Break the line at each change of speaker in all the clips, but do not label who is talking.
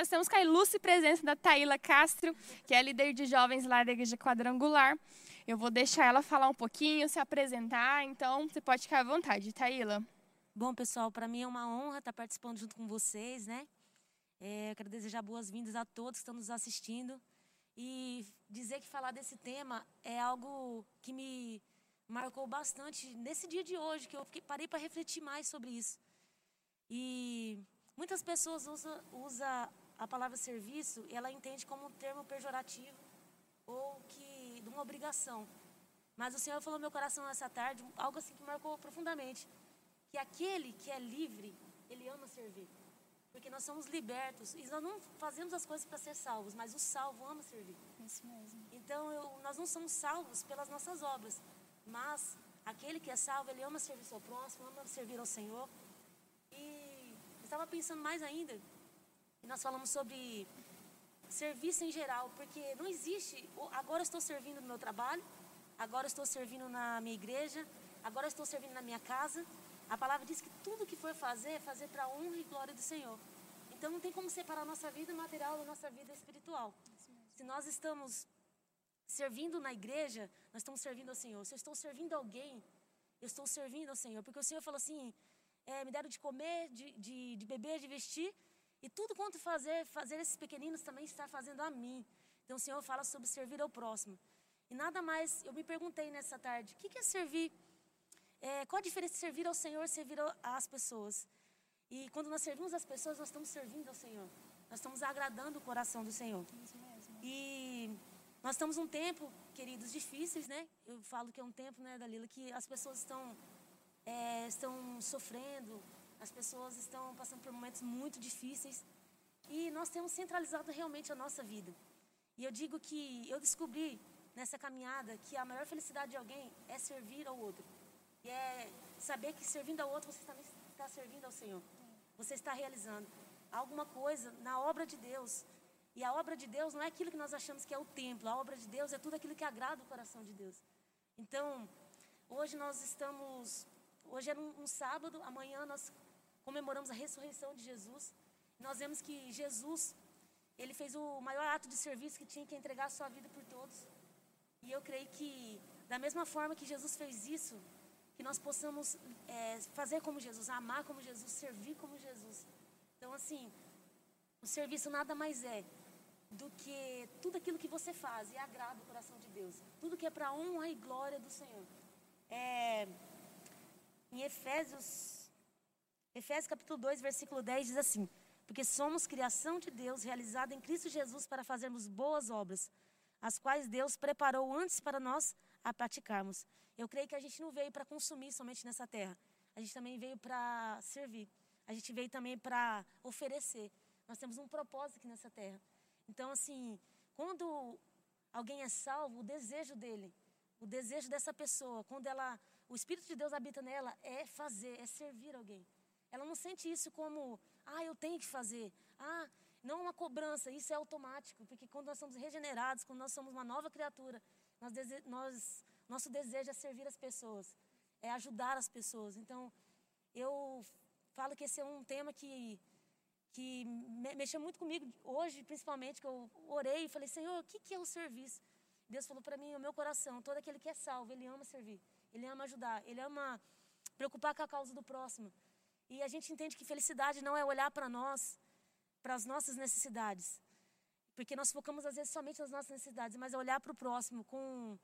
nós estamos com a ilustre presença da Taíla Castro, que é líder de jovens lá da Igreja Quadrangular. Eu vou deixar ela falar um pouquinho, se apresentar, então você pode ficar à vontade, Taíla.
Bom, pessoal, para mim é uma honra estar participando junto com vocês, né? É, quero desejar boas-vindas a todos que estão nos assistindo e dizer que falar desse tema é algo que me marcou bastante nesse dia de hoje, que eu parei para refletir mais sobre isso. E muitas pessoas usam usa a palavra serviço ela entende como um termo pejorativo ou que de uma obrigação. Mas o Senhor falou no meu coração essa tarde algo assim que marcou profundamente, que aquele que é livre, ele ama servir. Porque nós somos libertos e nós não fazemos as coisas para ser salvos, mas o salvo ama servir.
Isso mesmo.
Então eu, nós não somos salvos pelas nossas obras, mas aquele que é salvo, ele ama servir ao próximo, ama servir ao Senhor. E estava pensando mais ainda, e nós falamos sobre serviço em geral, porque não existe, agora estou servindo no meu trabalho, agora estou servindo na minha igreja, agora estou servindo na minha casa. A palavra diz que tudo que for fazer, é fazer para a honra e glória do Senhor. Então não tem como separar a nossa vida material da nossa vida espiritual. Se nós estamos servindo na igreja, nós estamos servindo ao Senhor. Se eu estou servindo alguém, eu estou servindo ao Senhor. Porque o Senhor falou assim: é, me deram de comer, de, de, de beber, de vestir. E tudo quanto fazer, fazer esses pequeninos também está fazendo a mim. Então o Senhor fala sobre servir ao próximo. E nada mais, eu me perguntei nessa tarde: o que é servir? É, qual a diferença de servir ao Senhor e servir às pessoas? E quando nós servimos as pessoas, nós estamos servindo ao Senhor. Nós estamos agradando o coração do Senhor. E nós estamos um tempo, queridos, difíceis, né? Eu falo que é um tempo, né, Dalila, que as pessoas estão, é, estão sofrendo, as pessoas estão passando por momentos muito difíceis. E nós temos centralizado realmente a nossa vida. E eu digo que eu descobri nessa caminhada que a maior felicidade de alguém é servir ao outro. E é saber que servindo ao outro você também está servindo ao Senhor. Você está realizando alguma coisa na obra de Deus. E a obra de Deus não é aquilo que nós achamos que é o templo. A obra de Deus é tudo aquilo que agrada o coração de Deus. Então, hoje nós estamos. Hoje é um, um sábado, amanhã nós comemoramos a ressurreição de Jesus. Nós vemos que Jesus, ele fez o maior ato de serviço que tinha que entregar a sua vida por todos. E eu creio que, da mesma forma que Jesus fez isso, que nós possamos é, fazer como Jesus, amar como Jesus, servir como Jesus. Então, assim, o serviço nada mais é do que tudo aquilo que você faz e agrada o coração de Deus. Tudo que é para honra e glória do Senhor. É, em Efésios, Efésios capítulo 2, versículo 10 diz assim: Porque somos criação de Deus, realizada em Cristo Jesus para fazermos boas obras, as quais Deus preparou antes para nós a praticarmos. Eu creio que a gente não veio para consumir somente nessa terra. A gente também veio para servir. A gente veio também para oferecer. Nós temos um propósito aqui nessa terra. Então, assim, quando alguém é salvo, o desejo dele, o desejo dessa pessoa, quando ela, o Espírito de Deus habita nela, é fazer, é servir alguém. Ela não sente isso como, ah, eu tenho que fazer. Ah, não uma cobrança, isso é automático, porque quando nós somos regenerados, quando nós somos uma nova criatura, nós, nós nosso desejo é servir as pessoas, é ajudar as pessoas. Então, eu falo que esse é um tema que que mexeu muito comigo hoje, principalmente, que eu orei e falei, Senhor, o que, que é o serviço? Deus falou para mim, o meu coração, todo aquele que é salvo, ele ama servir, ele ama ajudar, ele ama preocupar com a causa do próximo. E a gente entende que felicidade não é olhar para nós, para as nossas necessidades, porque nós focamos às vezes somente nas nossas necessidades, mas é olhar para o próximo com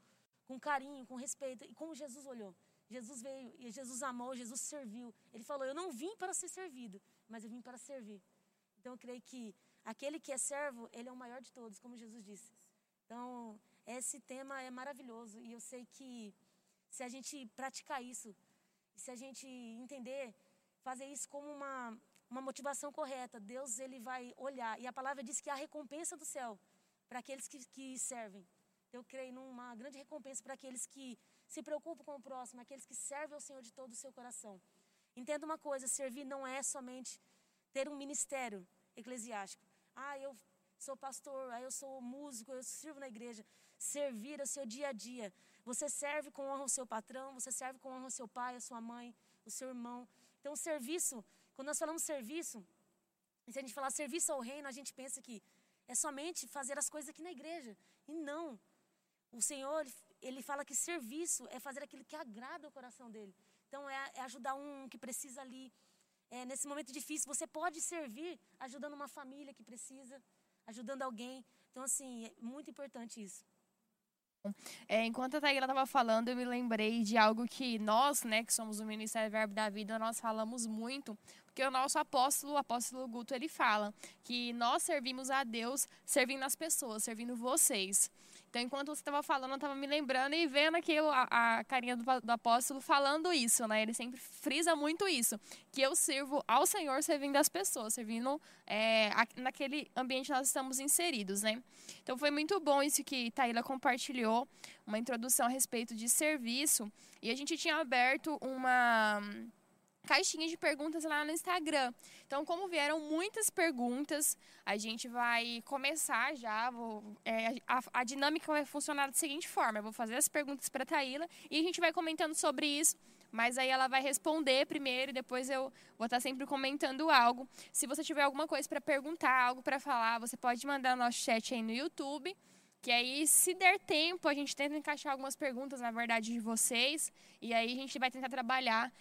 com carinho, com respeito. E como Jesus olhou. Jesus veio e Jesus amou, Jesus serviu. Ele falou: Eu não vim para ser servido, mas eu vim para servir. Então eu creio que aquele que é servo, ele é o maior de todos, como Jesus disse. Então, esse tema é maravilhoso e eu sei que se a gente praticar isso, se a gente entender, fazer isso como uma, uma motivação correta, Deus ele vai olhar. E a palavra diz que há recompensa do céu para aqueles que, que servem eu creio numa grande recompensa para aqueles que se preocupam com o próximo, aqueles que servem ao Senhor de todo o seu coração. Entenda uma coisa: servir não é somente ter um ministério eclesiástico. Ah, eu sou pastor, ah, eu sou músico, eu sirvo na igreja. Servir é o seu dia a dia. Você serve com honra ao seu patrão, você serve com honra ao seu pai, a sua mãe, o seu irmão. Então, serviço, quando nós falamos serviço, se a gente falar serviço ao reino, a gente pensa que é somente fazer as coisas aqui na igreja. E não. O Senhor, ele fala que serviço é fazer aquilo que agrada o coração dele. Então, é, é ajudar um que precisa ali. É, nesse momento difícil, você pode servir ajudando uma família que precisa, ajudando alguém. Então, assim, é muito importante isso.
É, enquanto a Taíla estava falando, eu me lembrei de algo que nós, né, que somos o Ministério Verbo da Vida, nós falamos muito, porque o nosso apóstolo, o apóstolo Guto, ele fala que nós servimos a Deus servindo as pessoas, servindo vocês. Então, enquanto você estava falando, eu estava me lembrando e vendo aqui a, a carinha do, do, apóstolo falando isso, né? Ele sempre frisa muito isso, que eu sirvo ao Senhor servindo as pessoas, servindo é, naquele ambiente que nós estamos inseridos, né? Então, foi muito bom isso que Taíla compartilhou, uma introdução a respeito de serviço. E a gente tinha aberto uma caixinha de perguntas lá no Instagram. Então, como vieram muitas perguntas, a gente vai começar já. Vou, é, a, a, dinâmica vai funcionar da seguinte forma: eu vou fazer as perguntas para a Taíla e a gente vai comentando sobre isso. Mas aí ela vai responder primeiro e depois eu vou estar sempre comentando algo. Se você tiver alguma coisa para perguntar, algo para falar, você pode mandar no nosso chat aí no YouTube. Que aí, se der tempo, a gente tenta encaixar algumas perguntas, na verdade, de vocês. E aí a gente vai tentar trabalhar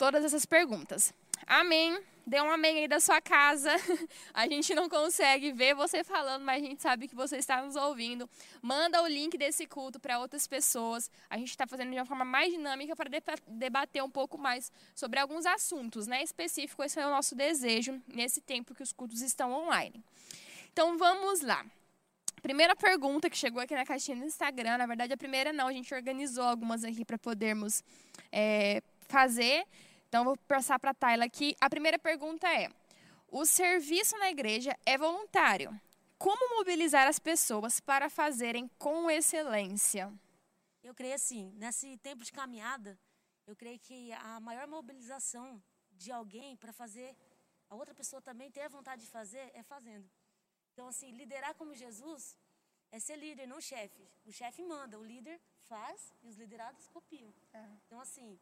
todas essas perguntas. Amém. Dê um amém aí da sua casa. A gente não consegue ver você falando, mas a gente sabe que você está nos ouvindo. Manda o link desse culto para outras pessoas. A gente está fazendo de uma forma mais dinâmica para debater um pouco mais sobre alguns assuntos, né? Específico, esse é o nosso desejo nesse tempo que os cultos estão online. Então vamos lá. Primeira pergunta que chegou aqui na caixinha do Instagram, na verdade a primeira não, a gente organizou algumas aqui para podermos é, fazer. Então, vou passar para a Tayla aqui. A primeira pergunta é: o serviço na igreja é voluntário. Como mobilizar as pessoas para fazerem com excelência?
Eu creio assim, nesse tempo de caminhada, eu creio que a maior mobilização de alguém para fazer a outra pessoa também ter a vontade de fazer é fazendo. Então, assim, liderar como Jesus é ser líder, não chefe. O chefe manda, o líder faz e os liderados copiam. É. Então, assim,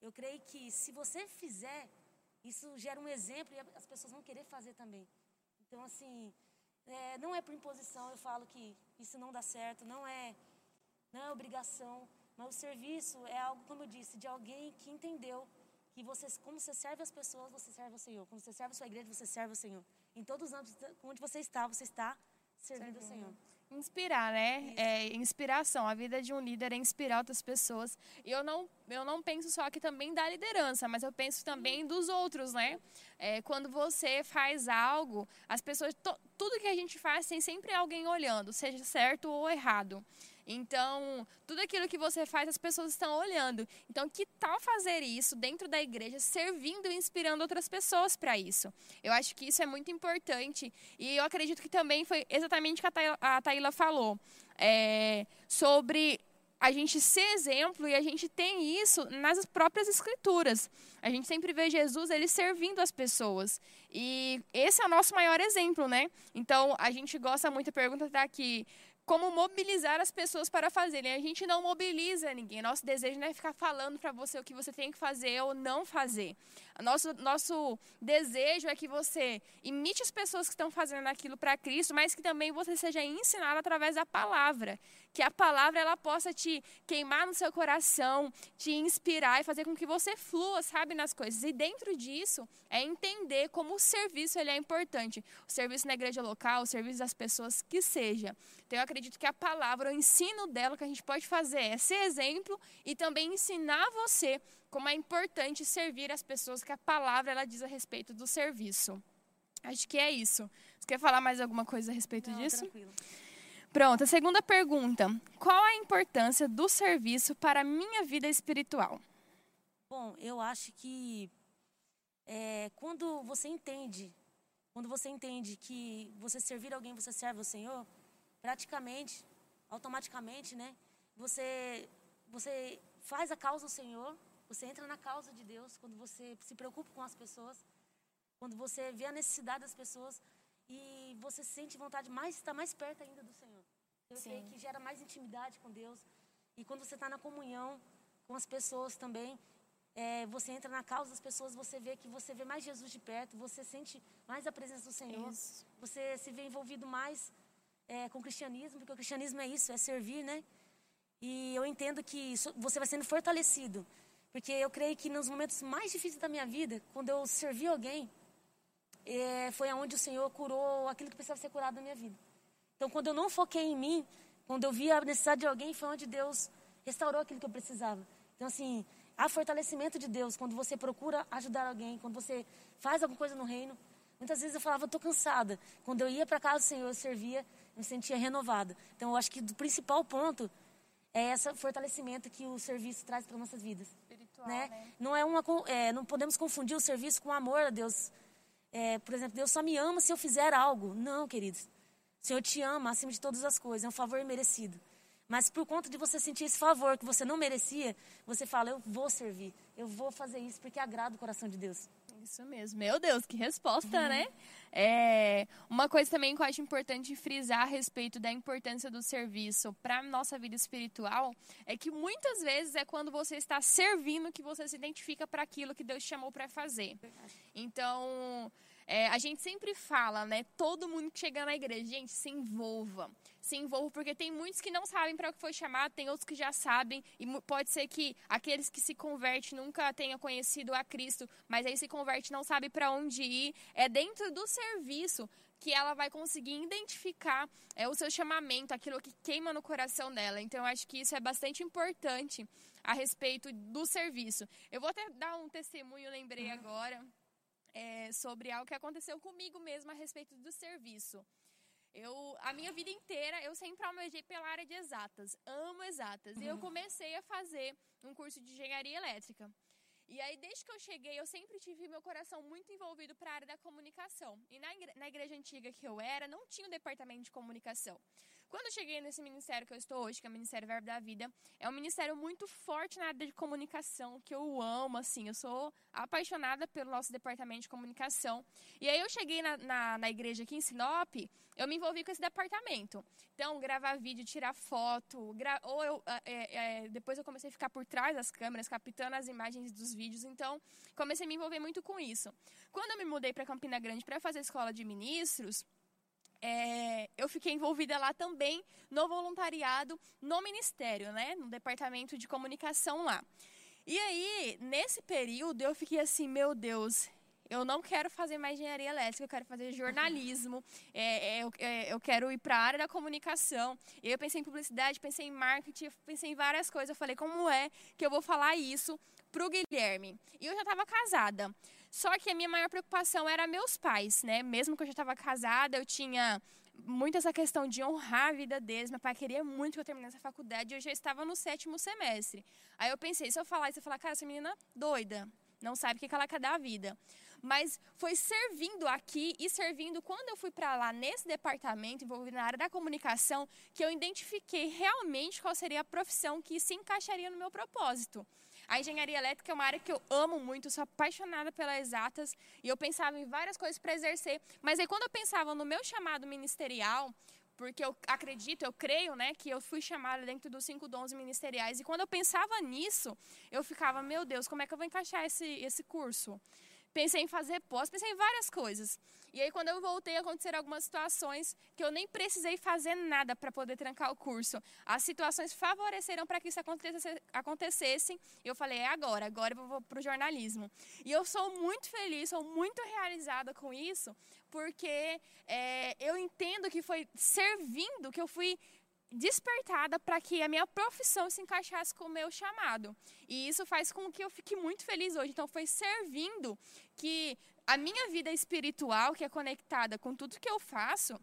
eu creio que se você fizer, isso gera um exemplo e as pessoas vão querer fazer também. Então, assim, é, não é por imposição, eu falo que isso não dá certo, não é, não é obrigação, mas o serviço é algo, como eu disse, de alguém que entendeu que você, como você serve as pessoas, você serve o Senhor. Quando você serve a sua igreja, você serve o Senhor. Em todos os âmbitos onde você está, você está servindo, servindo. o Senhor.
Inspirar, né? É inspiração. A vida de um líder é inspirar outras pessoas. E eu não, eu não penso só aqui também da liderança, mas eu penso também dos outros, né? É, quando você faz algo, as pessoas, tudo que a gente faz tem sempre alguém olhando, seja certo ou errado. Então, tudo aquilo que você faz, as pessoas estão olhando. Então, que tal fazer isso dentro da igreja, servindo e inspirando outras pessoas para isso? Eu acho que isso é muito importante. E eu acredito que também foi exatamente o que a Taíla falou. É, sobre a gente ser exemplo e a gente tem isso nas próprias escrituras. A gente sempre vê Jesus ele servindo as pessoas. E esse é o nosso maior exemplo, né? Então, a gente gosta muito, a pergunta está aqui, como mobilizar as pessoas para fazerem. A gente não mobiliza ninguém. Nosso desejo não é ficar falando para você o que você tem que fazer ou não fazer. Nosso, nosso desejo é que você imite as pessoas que estão fazendo aquilo para Cristo, mas que também você seja ensinado através da palavra. Que a palavra ela possa te queimar no seu coração, te inspirar e fazer com que você flua, sabe, nas coisas. E dentro disso é entender como o serviço ele é importante. O serviço na igreja local, o serviço das pessoas, que seja. Então eu acredito que a palavra, o ensino dela que a gente pode fazer é ser exemplo e também ensinar você como é importante servir as pessoas que a palavra ela diz a respeito do serviço. Acho que é isso. Você quer falar mais alguma coisa a respeito
Não,
disso?
Tranquilo.
Pronto, a segunda pergunta. Qual a importância do serviço para a minha vida espiritual?
Bom, eu acho que é, quando você entende, quando você entende que você servir alguém, você serve o Senhor, praticamente, automaticamente, né? Você, você faz a causa do Senhor, você entra na causa de Deus quando você se preocupa com as pessoas, quando você vê a necessidade das pessoas e você sente vontade mais estar mais perto ainda do Senhor. Eu Sim. creio que gera mais intimidade com Deus e quando você está na comunhão com as pessoas também, é, você entra na causa das pessoas, você vê que você vê mais Jesus de perto, você sente mais a presença do Senhor, isso. você se vê envolvido mais é, com o cristianismo, porque o cristianismo é isso, é servir, né? E eu entendo que você vai sendo fortalecido, porque eu creio que nos momentos mais difíceis da minha vida, quando eu servi alguém, é, foi aonde o Senhor curou aquilo que precisava ser curado na minha vida. Então, quando eu não foquei em mim, quando eu vi a necessidade de alguém, foi onde Deus restaurou aquilo que eu precisava. Então, assim, há fortalecimento de Deus quando você procura ajudar alguém, quando você faz alguma coisa no reino. Muitas vezes eu falava, estou cansada. Quando eu ia para casa do Senhor, eu servia, eu me sentia renovada. Então, eu acho que o principal ponto é esse fortalecimento que o serviço traz para nossas vidas. Espiritual, né? né? Não, é uma, é, não podemos confundir o serviço com o amor a Deus. É, por exemplo, Deus só me ama se eu fizer algo. Não, queridos. O Senhor te ama acima de todas as coisas. É um favor merecido. Mas por conta de você sentir esse favor que você não merecia, você fala: Eu vou servir, eu vou fazer isso porque agrada o coração de Deus.
Isso mesmo. Meu Deus, que resposta, uhum. né? É, uma coisa também que eu acho importante frisar a respeito da importância do serviço para a nossa vida espiritual é que muitas vezes é quando você está servindo que você se identifica para aquilo que Deus chamou para fazer. Então, é, a gente sempre fala, né? Todo mundo que chega na igreja, gente, se envolva. Se envolva, porque tem muitos que não sabem para o que foi chamado, tem outros que já sabem, e pode ser que aqueles que se convertem nunca tenham conhecido a Cristo, mas aí se converte não sabe para onde ir. É dentro do serviço que ela vai conseguir identificar é, o seu chamamento, aquilo que queima no coração dela. Então, eu acho que isso é bastante importante a respeito do serviço. Eu vou até dar um testemunho, lembrei uhum. agora é, sobre algo que aconteceu comigo mesmo a respeito do serviço. Eu, a minha vida inteira, eu sempre almejei pela área de exatas, amo exatas. E eu uhum. comecei a fazer um curso de engenharia elétrica. E aí, desde que eu cheguei, eu sempre tive meu coração muito envolvido para a área da comunicação. E na, igreja, na igreja antiga que eu era, não tinha o um departamento de comunicação. Quando eu cheguei nesse ministério que eu estou hoje, que é o Ministério Verbo da Vida, é um ministério muito forte na área de comunicação, que eu amo, assim, eu sou apaixonada pelo nosso departamento de comunicação. E aí eu cheguei na, na, na igreja aqui em Sinop, eu me envolvi com esse departamento. Então, gravar vídeo, tirar foto, gra ou eu, é, é, depois eu comecei a ficar por trás das câmeras, captando as imagens dos vídeos, então comecei a me envolver muito com isso. Quando eu me mudei para Campina Grande para fazer escola de ministros, é, eu fiquei envolvida lá também no voluntariado no ministério, né, no departamento de comunicação lá. E aí, nesse período, eu fiquei assim, meu Deus, eu não quero fazer mais engenharia elétrica, eu quero fazer jornalismo, é, é, eu, é, eu, quero ir para a área da comunicação. Eu pensei em publicidade, pensei em marketing, pensei em várias coisas. Eu falei, como é que eu vou falar isso para o Guilherme? E eu já estava casada. Só que a minha maior preocupação era meus pais, né? Mesmo que eu já estava casada, eu tinha muito essa questão de honrar a vida deles. Meu pai queria muito que eu terminasse a faculdade e eu já estava no sétimo semestre. Aí eu pensei, se eu falar isso, eu falar, cara, essa menina doida, não sabe o que ela quer da vida. Mas foi servindo aqui e servindo quando eu fui para lá nesse departamento envolvido na área da comunicação que eu identifiquei realmente qual seria a profissão que se encaixaria no meu propósito. A engenharia elétrica é uma área que eu amo muito, sou apaixonada pelas exatas e eu pensava em várias coisas para exercer. Mas aí quando eu pensava no meu chamado ministerial, porque eu acredito, eu creio, né, que eu fui chamada dentro dos cinco dons ministeriais. E quando eu pensava nisso, eu ficava, meu Deus, como é que eu vou encaixar esse, esse curso? Pensei em fazer pós, pensei em várias coisas. E aí, quando eu voltei, aconteceram algumas situações que eu nem precisei fazer nada para poder trancar o curso. As situações favoreceram para que isso acontecesse, acontecesse. E eu falei, é agora, agora eu vou para o jornalismo. E eu sou muito feliz, sou muito realizada com isso, porque é, eu entendo que foi servindo que eu fui despertada para que a minha profissão se encaixasse com o meu chamado. E isso faz com que eu fique muito feliz hoje. Então foi servindo que a minha vida espiritual, que é conectada com tudo que eu faço,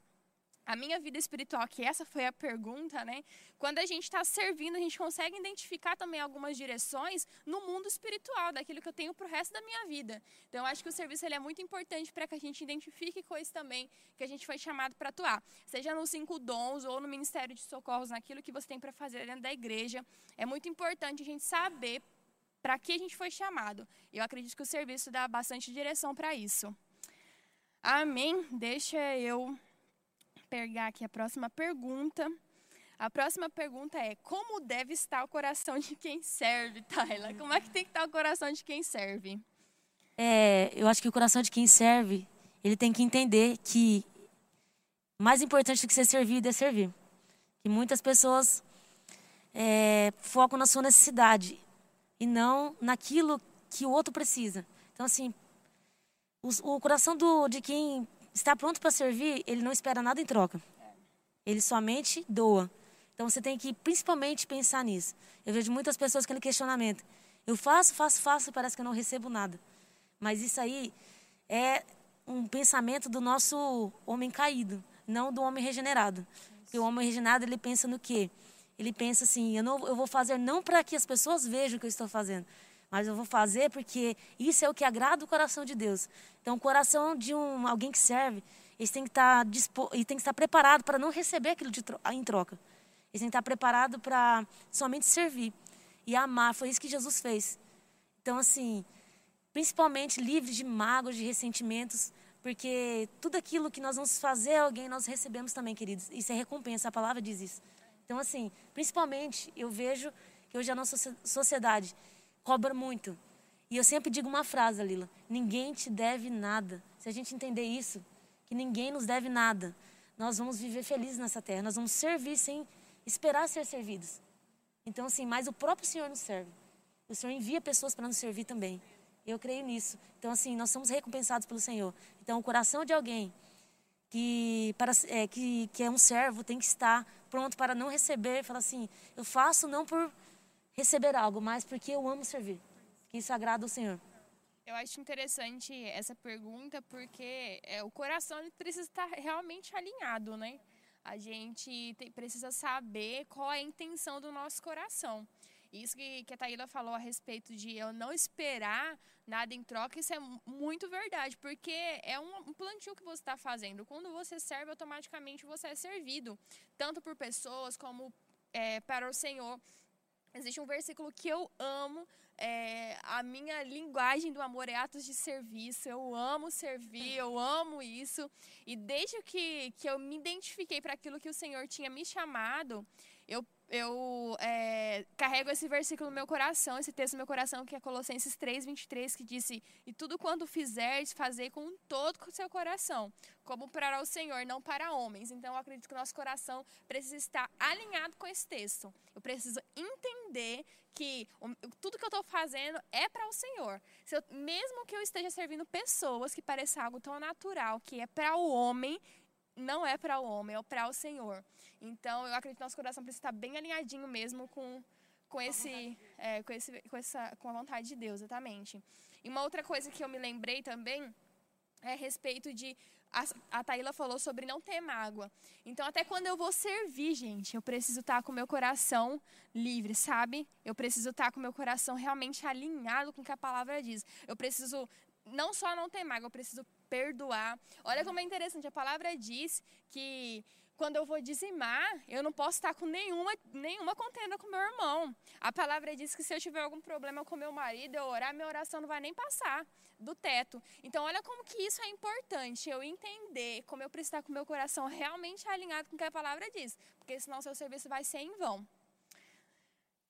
a minha vida espiritual, que essa foi a pergunta, né? Quando a gente está servindo, a gente consegue identificar também algumas direções no mundo espiritual, daquilo que eu tenho para o resto da minha vida. Então, eu acho que o serviço ele é muito importante para que a gente identifique coisas também que a gente foi chamado para atuar. Seja nos cinco dons ou no ministério de socorros, naquilo que você tem para fazer dentro da igreja. É muito importante a gente saber para que a gente foi chamado. Eu acredito que o serviço dá bastante direção para isso. Amém? Deixa eu pegar aqui a próxima pergunta. A próxima pergunta é: como deve estar o coração de quem serve, Tayla? Como é que tem que estar o coração de quem serve?
É, eu acho que o coração de quem serve, ele tem que entender que mais importante do que ser servido é servir. Que muitas pessoas é, focam na sua necessidade e não naquilo que o outro precisa. Então, assim, o, o coração do, de quem está pronto para servir, ele não espera nada em troca. Ele somente doa. Então, você tem que principalmente pensar nisso. Eu vejo muitas pessoas com aquele questionamento. Eu faço, faço, faço e parece que eu não recebo nada. Mas isso aí é um pensamento do nosso homem caído, não do homem regenerado. Porque o homem regenerado, ele pensa no quê? Ele pensa assim, eu, não, eu vou fazer não para que as pessoas vejam o que eu estou fazendo, mas eu vou fazer porque isso é o que agrada o coração de Deus. Então, o coração de um, alguém que serve, ele tem que estar, dispo, ele tem que estar preparado para não receber aquilo de, em troca. Ele tem que estar preparado para somente servir e amar. Foi isso que Jesus fez. Então, assim, principalmente livres de mágoas, de ressentimentos, porque tudo aquilo que nós vamos fazer a alguém, nós recebemos também, queridos. Isso é recompensa, a palavra diz isso. Então, assim, principalmente, eu vejo que hoje a nossa sociedade cobra muito. E eu sempre digo uma frase, Lila: ninguém te deve nada. Se a gente entender isso, que ninguém nos deve nada, nós vamos viver felizes nessa terra. Nós vamos servir sem esperar ser servidos. Então, assim, mas o próprio Senhor nos serve. O Senhor envia pessoas para nos servir também. Eu creio nisso. Então, assim, nós somos recompensados pelo Senhor. Então, o coração de alguém que, para, é, que, que é um servo tem que estar pronto para não receber, falar assim, eu faço não por receber algo, mas porque eu amo servir. Que isso agrada ao Senhor.
Eu acho interessante essa pergunta porque é, o coração precisa estar realmente alinhado, né? A gente precisa saber qual é a intenção do nosso coração. Isso que, que a Taíla falou a respeito de eu não esperar nada em troca, isso é muito verdade, porque é um, um plantio que você está fazendo. Quando você serve, automaticamente você é servido, tanto por pessoas como é, para o Senhor. Existe um versículo que eu amo, é, a minha linguagem do amor é atos de serviço. Eu amo servir, eu amo isso. E desde que, que eu me identifiquei para aquilo que o Senhor tinha me chamado, eu eu é, carrego esse versículo no meu coração, esse texto no meu coração, que é Colossenses 3, 23, que disse: E tudo quanto fizeres, fazer com todo o seu coração, como para o Senhor, não para homens. Então, eu acredito que nosso coração precisa estar alinhado com esse texto. Eu preciso entender que tudo que eu estou fazendo é para o Senhor. Eu, mesmo que eu esteja servindo pessoas que pareça algo tão natural, que é para o homem, não é para o homem, é para o Senhor. Então, eu acredito que nosso coração precisa estar bem alinhadinho mesmo com, com, esse, é, com, esse, com, essa, com a vontade de Deus, exatamente. E uma outra coisa que eu me lembrei também é a respeito de. A, a Taíla falou sobre não ter mágoa. Então, até quando eu vou servir, gente, eu preciso estar com meu coração livre, sabe? Eu preciso estar com meu coração realmente alinhado com o que a palavra diz. Eu preciso não só não ter mágoa, eu preciso perdoar. Olha como é interessante, a palavra diz que quando eu vou dizimar, eu não posso estar com nenhuma, nenhuma contenda com meu irmão. A palavra diz que se eu tiver algum problema com meu marido, eu orar, minha oração não vai nem passar do teto. Então, olha como que isso é importante, eu entender como eu preciso estar com meu coração realmente alinhado com o que a palavra diz. Porque senão seu serviço vai ser em vão.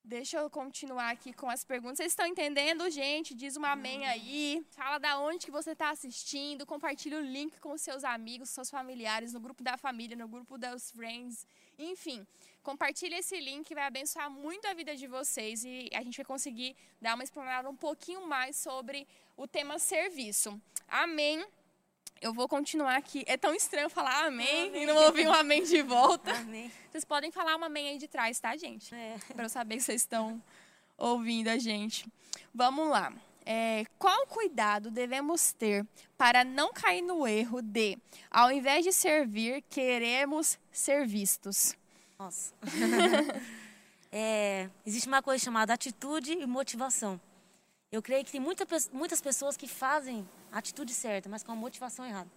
Deixa eu continuar aqui com as perguntas. Vocês estão entendendo, gente? Diz um amém aí. Fala da onde que você está assistindo. Compartilha o link com seus amigos, seus familiares, no grupo da família, no grupo dos friends. Enfim, compartilha esse link, vai abençoar muito a vida de vocês e a gente vai conseguir dar uma explanada um pouquinho mais sobre o tema serviço. Amém. Eu vou continuar aqui. É tão estranho falar amém, amém. e não ouvir um amém de volta. Amém. Vocês podem falar um amém aí de trás, tá, gente? É. Para eu saber que vocês estão ouvindo a gente. Vamos lá. É, qual cuidado devemos ter para não cair no erro de, ao invés de servir, queremos ser vistos?
Nossa. é, existe uma coisa chamada atitude e motivação. Eu creio que tem muita, muitas pessoas que fazem a atitude certa, mas com a motivação errada.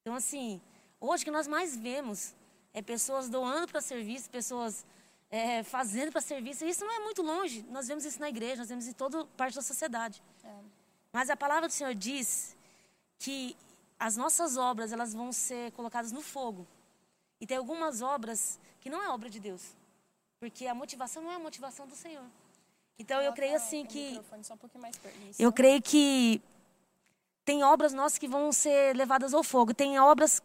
Então, assim, hoje o que nós mais vemos é pessoas doando para serviço, pessoas é, fazendo para serviço. E isso não é muito longe. Nós vemos isso na igreja, nós vemos em toda parte da sociedade. É. Mas a palavra do Senhor diz que as nossas obras elas vão ser colocadas no fogo. E tem algumas obras que não é obra de Deus. Porque a motivação não é a motivação do Senhor. Então eu creio assim que. Eu creio que tem obras nossas que vão ser levadas ao fogo. Tem obras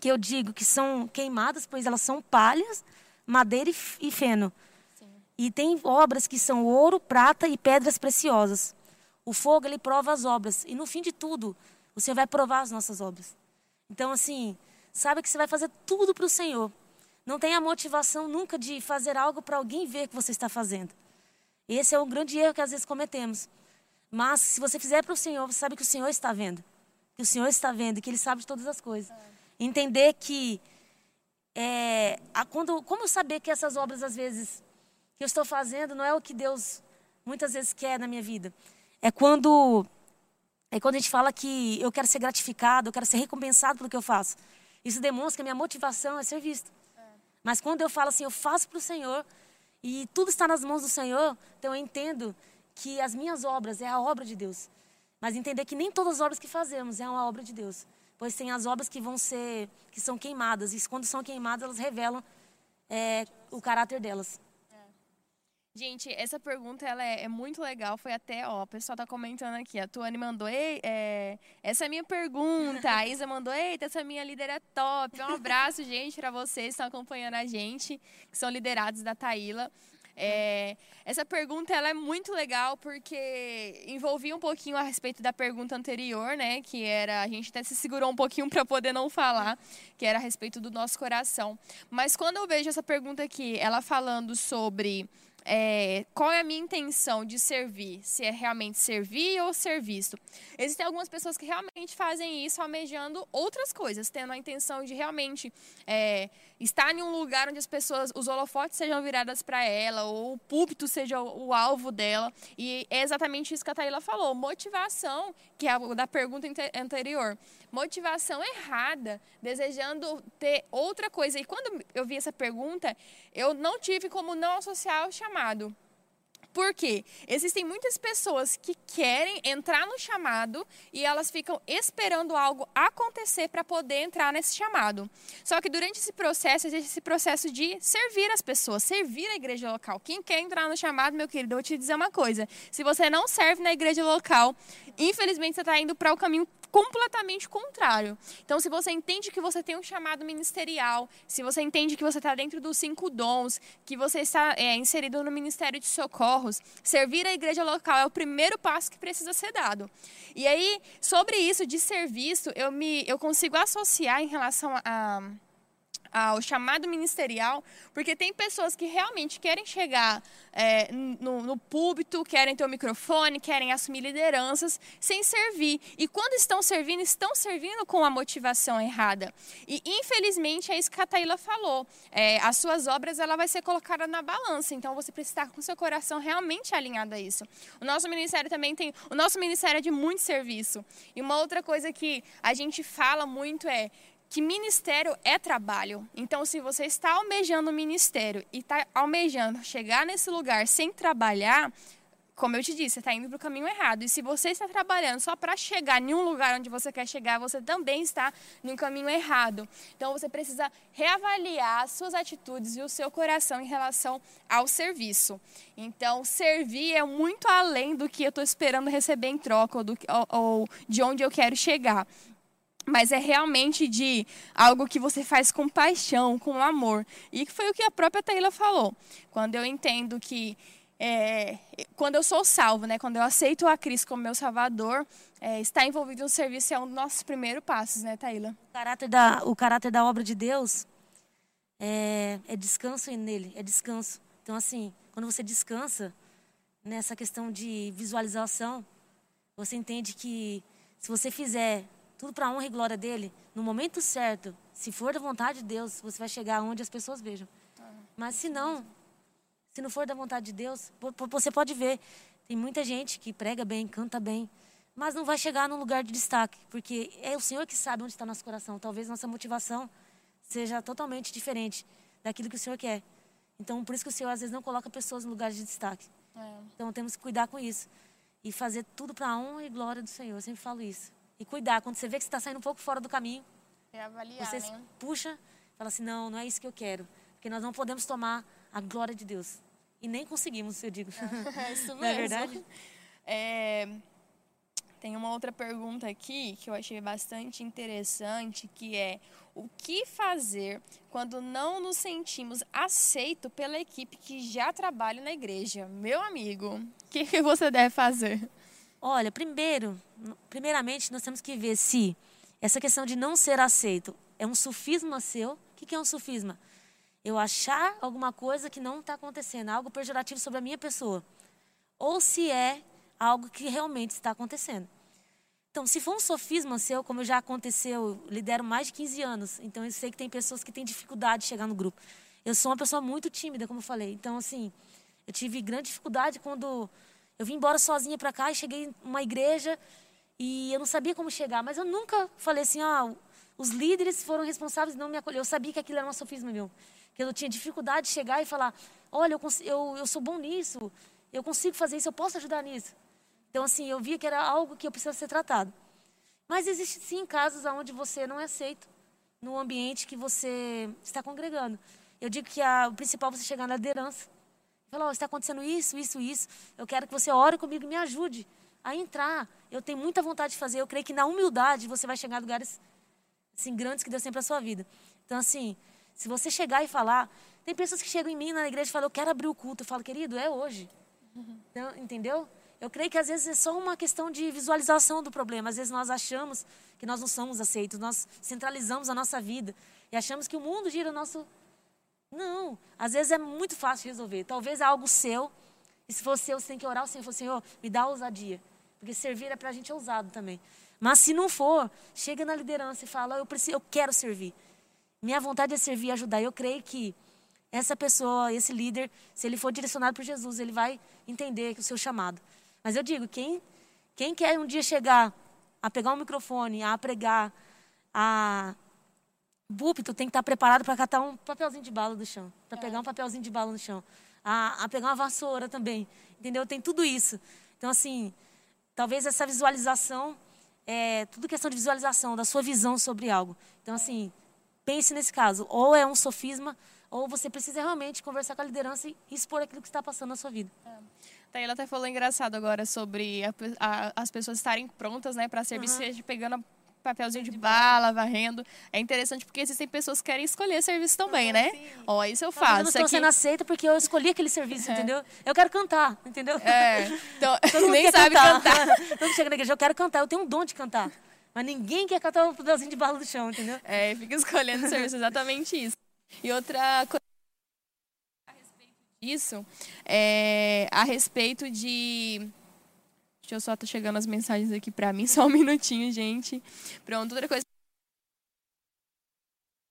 que eu digo que são queimadas, pois elas são palhas, madeira e feno. Sim. E tem obras que são ouro, prata e pedras preciosas. O fogo, ele prova as obras. E no fim de tudo, o Senhor vai provar as nossas obras. Então, assim, sabe que você vai fazer tudo para o Senhor. Não tenha motivação nunca de fazer algo para alguém ver o que você está fazendo. Esse é o grande erro que às vezes cometemos. Mas se você fizer para o Senhor, você sabe que o Senhor está vendo. Que o Senhor está vendo, que Ele sabe de todas as coisas. Entender que é, a, quando, como saber que essas obras às vezes que eu estou fazendo não é o que Deus muitas vezes quer na minha vida. É quando é quando a gente fala que eu quero ser gratificado, eu quero ser recompensado pelo que eu faço. Isso demonstra que a minha motivação é ser visto. É. Mas quando eu falo assim, eu faço para o Senhor e tudo está nas mãos do Senhor, então eu entendo que as minhas obras é a obra de Deus. Mas entender que nem todas as obras que fazemos é uma obra de Deus. Pois tem as obras que vão ser, que são queimadas. E quando são queimadas, elas revelam é, o caráter delas.
Gente, essa pergunta ela é, é, muito legal. Foi até, ó, o pessoal tá comentando aqui. A Tuane mandou, Ei, é, essa é a minha pergunta. A Isa mandou, eita, essa minha líder é top. Um abraço, gente, para vocês que estão acompanhando a gente, que são liderados da Taíla. É, essa pergunta ela é muito legal porque envolvia um pouquinho a respeito da pergunta anterior, né? Que era a gente até se segurou um pouquinho para poder não falar, que era a respeito do nosso coração. Mas quando eu vejo essa pergunta aqui, ela falando sobre é, qual é a minha intenção de servir? Se é realmente servir ou ser visto? Existem algumas pessoas que realmente fazem isso almejando outras coisas, tendo a intenção de realmente é, estar em um lugar onde as pessoas, os holofotes sejam viradas para ela, ou o púlpito seja o, o, alvo dela. E é exatamente isso que a Taíla falou. Motivação, que é a da pergunta anterior. Motivação errada, desejando ter outra coisa. E quando eu vi essa pergunta, eu não tive como não associar o chamado. Por quê? Existem muitas pessoas que querem entrar no chamado e elas ficam esperando algo acontecer para poder entrar nesse chamado. Só que durante esse processo, existe esse processo de servir as pessoas, servir a igreja local. Quem quer entrar no chamado, meu querido, eu vou te dizer uma coisa: se você não serve na igreja local, infelizmente você está indo para o caminho completamente contrário. Então, se você entende que você tem um chamado ministerial, se você entende que você está dentro dos cinco dons, que você está é, inserido no ministério de socorros, servir a igreja local é o primeiro passo que precisa ser dado. E aí, sobre isso de serviço, eu me eu consigo associar em relação a ao chamado ministerial, porque tem pessoas que realmente querem chegar é, no, no púlpito, querem ter o microfone, querem assumir lideranças sem servir. E quando estão servindo, estão servindo com a motivação errada. E infelizmente é isso que a Taíla falou. É, as suas obras ela vai ser colocada na balança, então você precisa estar com seu coração realmente alinhado a isso. O nosso ministério também tem. O nosso ministério é de muito serviço. E uma outra coisa que a gente fala muito é que ministério é trabalho. Então, se você está almejando o ministério e está almejando chegar nesse lugar sem trabalhar, como eu te disse, você está indo para o caminho errado. E se você está trabalhando só para chegar em um lugar onde você quer chegar, você também está no caminho errado. Então você precisa reavaliar as suas atitudes e o seu coração em relação ao serviço. Então, servir é muito além do que eu estou esperando receber em troca ou, do, ou, ou de onde eu quero chegar mas é realmente de algo que você faz com paixão, com amor. E foi o que a própria Taylor falou. Quando eu entendo que é, quando eu sou salvo, né, quando eu aceito a Cristo como meu Salvador, é, estar envolvido no serviço é um dos nossos primeiros passos, né, Taíla?
O caráter da, o caráter da obra de Deus é, é descanso nele, é descanso. Então, assim, quando você descansa nessa questão de visualização, você entende que se você fizer tudo para a honra e glória dele, no momento certo, se for da vontade de Deus, você vai chegar onde as pessoas vejam. Mas se não, se não for da vontade de Deus, você pode ver, tem muita gente que prega bem, canta bem, mas não vai chegar num lugar de destaque, porque é o Senhor que sabe onde está nosso coração. Talvez nossa motivação seja totalmente diferente daquilo que o Senhor quer. Então, por isso que o Senhor às vezes não coloca pessoas em lugares de destaque. É. Então, temos que cuidar com isso e fazer tudo para a honra e glória do Senhor. Eu sempre falo isso. E cuidar, quando você vê que você está saindo um pouco fora do caminho,
avaliar,
você
né?
puxa Fala assim, não, não é isso que eu quero. Porque nós não podemos tomar a glória de Deus. E nem conseguimos, eu digo.
É isso mesmo.
Não é verdade?
É, tem uma outra pergunta aqui que eu achei bastante interessante, que é o que fazer quando não nos sentimos aceitos pela equipe que já trabalha na igreja? Meu amigo, o que, que você deve fazer?
Olha, primeiro, primeiramente nós temos que ver se essa questão de não ser aceito é um sufisma seu. O que é um sufisma? Eu achar alguma coisa que não está acontecendo, algo pejorativo sobre a minha pessoa. Ou se é algo que realmente está acontecendo. Então, se for um sofisma seu, como já aconteceu, eu lidero mais de 15 anos, então eu sei que tem pessoas que têm dificuldade de chegar no grupo. Eu sou uma pessoa muito tímida, como eu falei. Então, assim, eu tive grande dificuldade quando eu vim embora sozinha para cá e cheguei em uma igreja e eu não sabia como chegar, mas eu nunca falei assim, ah, os líderes foram responsáveis e não me acolheram. Eu sabia que aquilo era um sofisma meu. Que eu tinha dificuldade de chegar e falar, olha, eu, eu, eu sou bom nisso, eu consigo fazer isso, eu posso ajudar nisso. Então, assim, eu via que era algo que eu precisava ser tratado. Mas existe sim casos onde você não é aceito no ambiente que você está congregando. Eu digo que a, o principal é você chegar na liderança. Falar, oh, está acontecendo isso, isso, isso. Eu quero que você ore comigo e me ajude a entrar. Eu tenho muita vontade de fazer. Eu creio que na humildade você vai chegar a lugares assim, grandes que Deus tem para a sua vida. Então, assim, se você chegar e falar... Tem pessoas que chegam em mim na igreja e falam, eu quero abrir o culto. Eu falo, querido, é hoje. Uhum. Então, entendeu? Eu creio que às vezes é só uma questão de visualização do problema. Às vezes nós achamos que nós não somos aceitos, nós centralizamos a nossa vida e achamos que o mundo gira o nosso. Não, às vezes é muito fácil resolver. Talvez é algo seu, e se for seu, você tem que orar ao Senhor, Senhor, me dá ousadia. Porque servir é para a gente ousado também. Mas se não for, chega na liderança e fala, eu, preciso, eu quero servir. Minha vontade é servir e ajudar. Eu creio que essa pessoa, esse líder, se ele for direcionado por Jesus, ele vai entender o seu chamado. Mas eu digo, quem, quem quer um dia chegar a pegar um microfone, a pregar, a púlpito, tem que estar preparado para catar um papelzinho de bala do chão, para pegar um papelzinho de bala no chão, a, a pegar uma vassoura também, entendeu? Tem tudo isso. Então, assim, talvez essa visualização, é tudo questão de visualização, da sua visão sobre algo. Então, assim, pense nesse caso, ou é um sofisma, ou você precisa realmente conversar com a liderança e expor aquilo que está passando na sua vida. É.
Taylor até falou engraçado agora sobre a, a, as pessoas estarem prontas, né, para serviço, uhum. seja pegando papelzinho de bala, varrendo. É interessante porque existem pessoas que querem escolher serviço também, né? Ó, isso eu faço. Eu
não estou aqui... sendo aceita porque eu escolhi aquele serviço, é. entendeu? Eu quero cantar, entendeu?
É. Então, nem sabe cantar. cantar.
Todo chega na igreja, eu quero cantar, eu tenho um dom de cantar. Mas ninguém quer cantar um papelzinho de bala do chão, entendeu?
É, fica escolhendo serviço, exatamente isso. E outra coisa isso é, a respeito de. Deixa eu só tá chegando as mensagens aqui para mim, só um minutinho, gente. Pronto, outra coisa.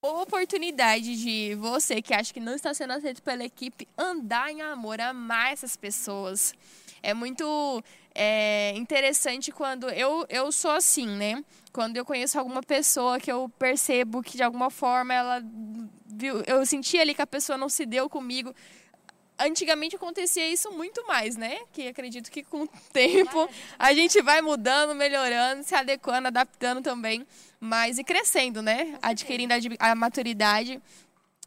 Oportunidade de você que acha que não está sendo aceito pela equipe andar em amor, amar essas pessoas. É muito é, interessante quando eu, eu sou assim, né? Quando eu conheço alguma pessoa que eu percebo que de alguma forma ela viu, eu senti ali que a pessoa não se deu comigo, antigamente acontecia isso muito mais, né? Que acredito que com o tempo a gente vai mudando, melhorando, se adequando, adaptando também, mas e crescendo, né? Adquirindo a, a maturidade.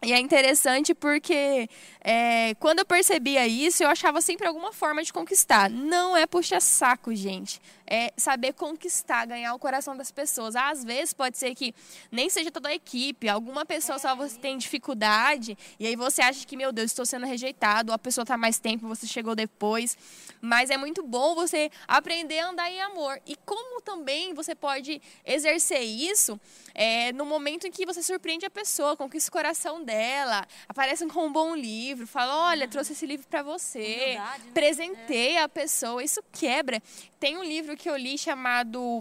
E é interessante porque é, quando eu percebia isso, eu achava sempre alguma forma de conquistar. Não é puxa-saco, gente. É saber conquistar, ganhar o coração das pessoas. Às vezes pode ser que nem seja toda a equipe, alguma pessoa só você tem dificuldade, e aí você acha que, meu Deus, estou sendo rejeitado, a pessoa está mais tempo, você chegou depois. Mas é muito bom você aprender a andar em amor. E como também você pode exercer isso é, no momento em que você surpreende a pessoa, conquista o coração dela, aparece com um bom livro, fala: olha, trouxe esse livro para você, Verdade, né? presenteia a pessoa. Isso quebra. Tem um livro que eu li chamado.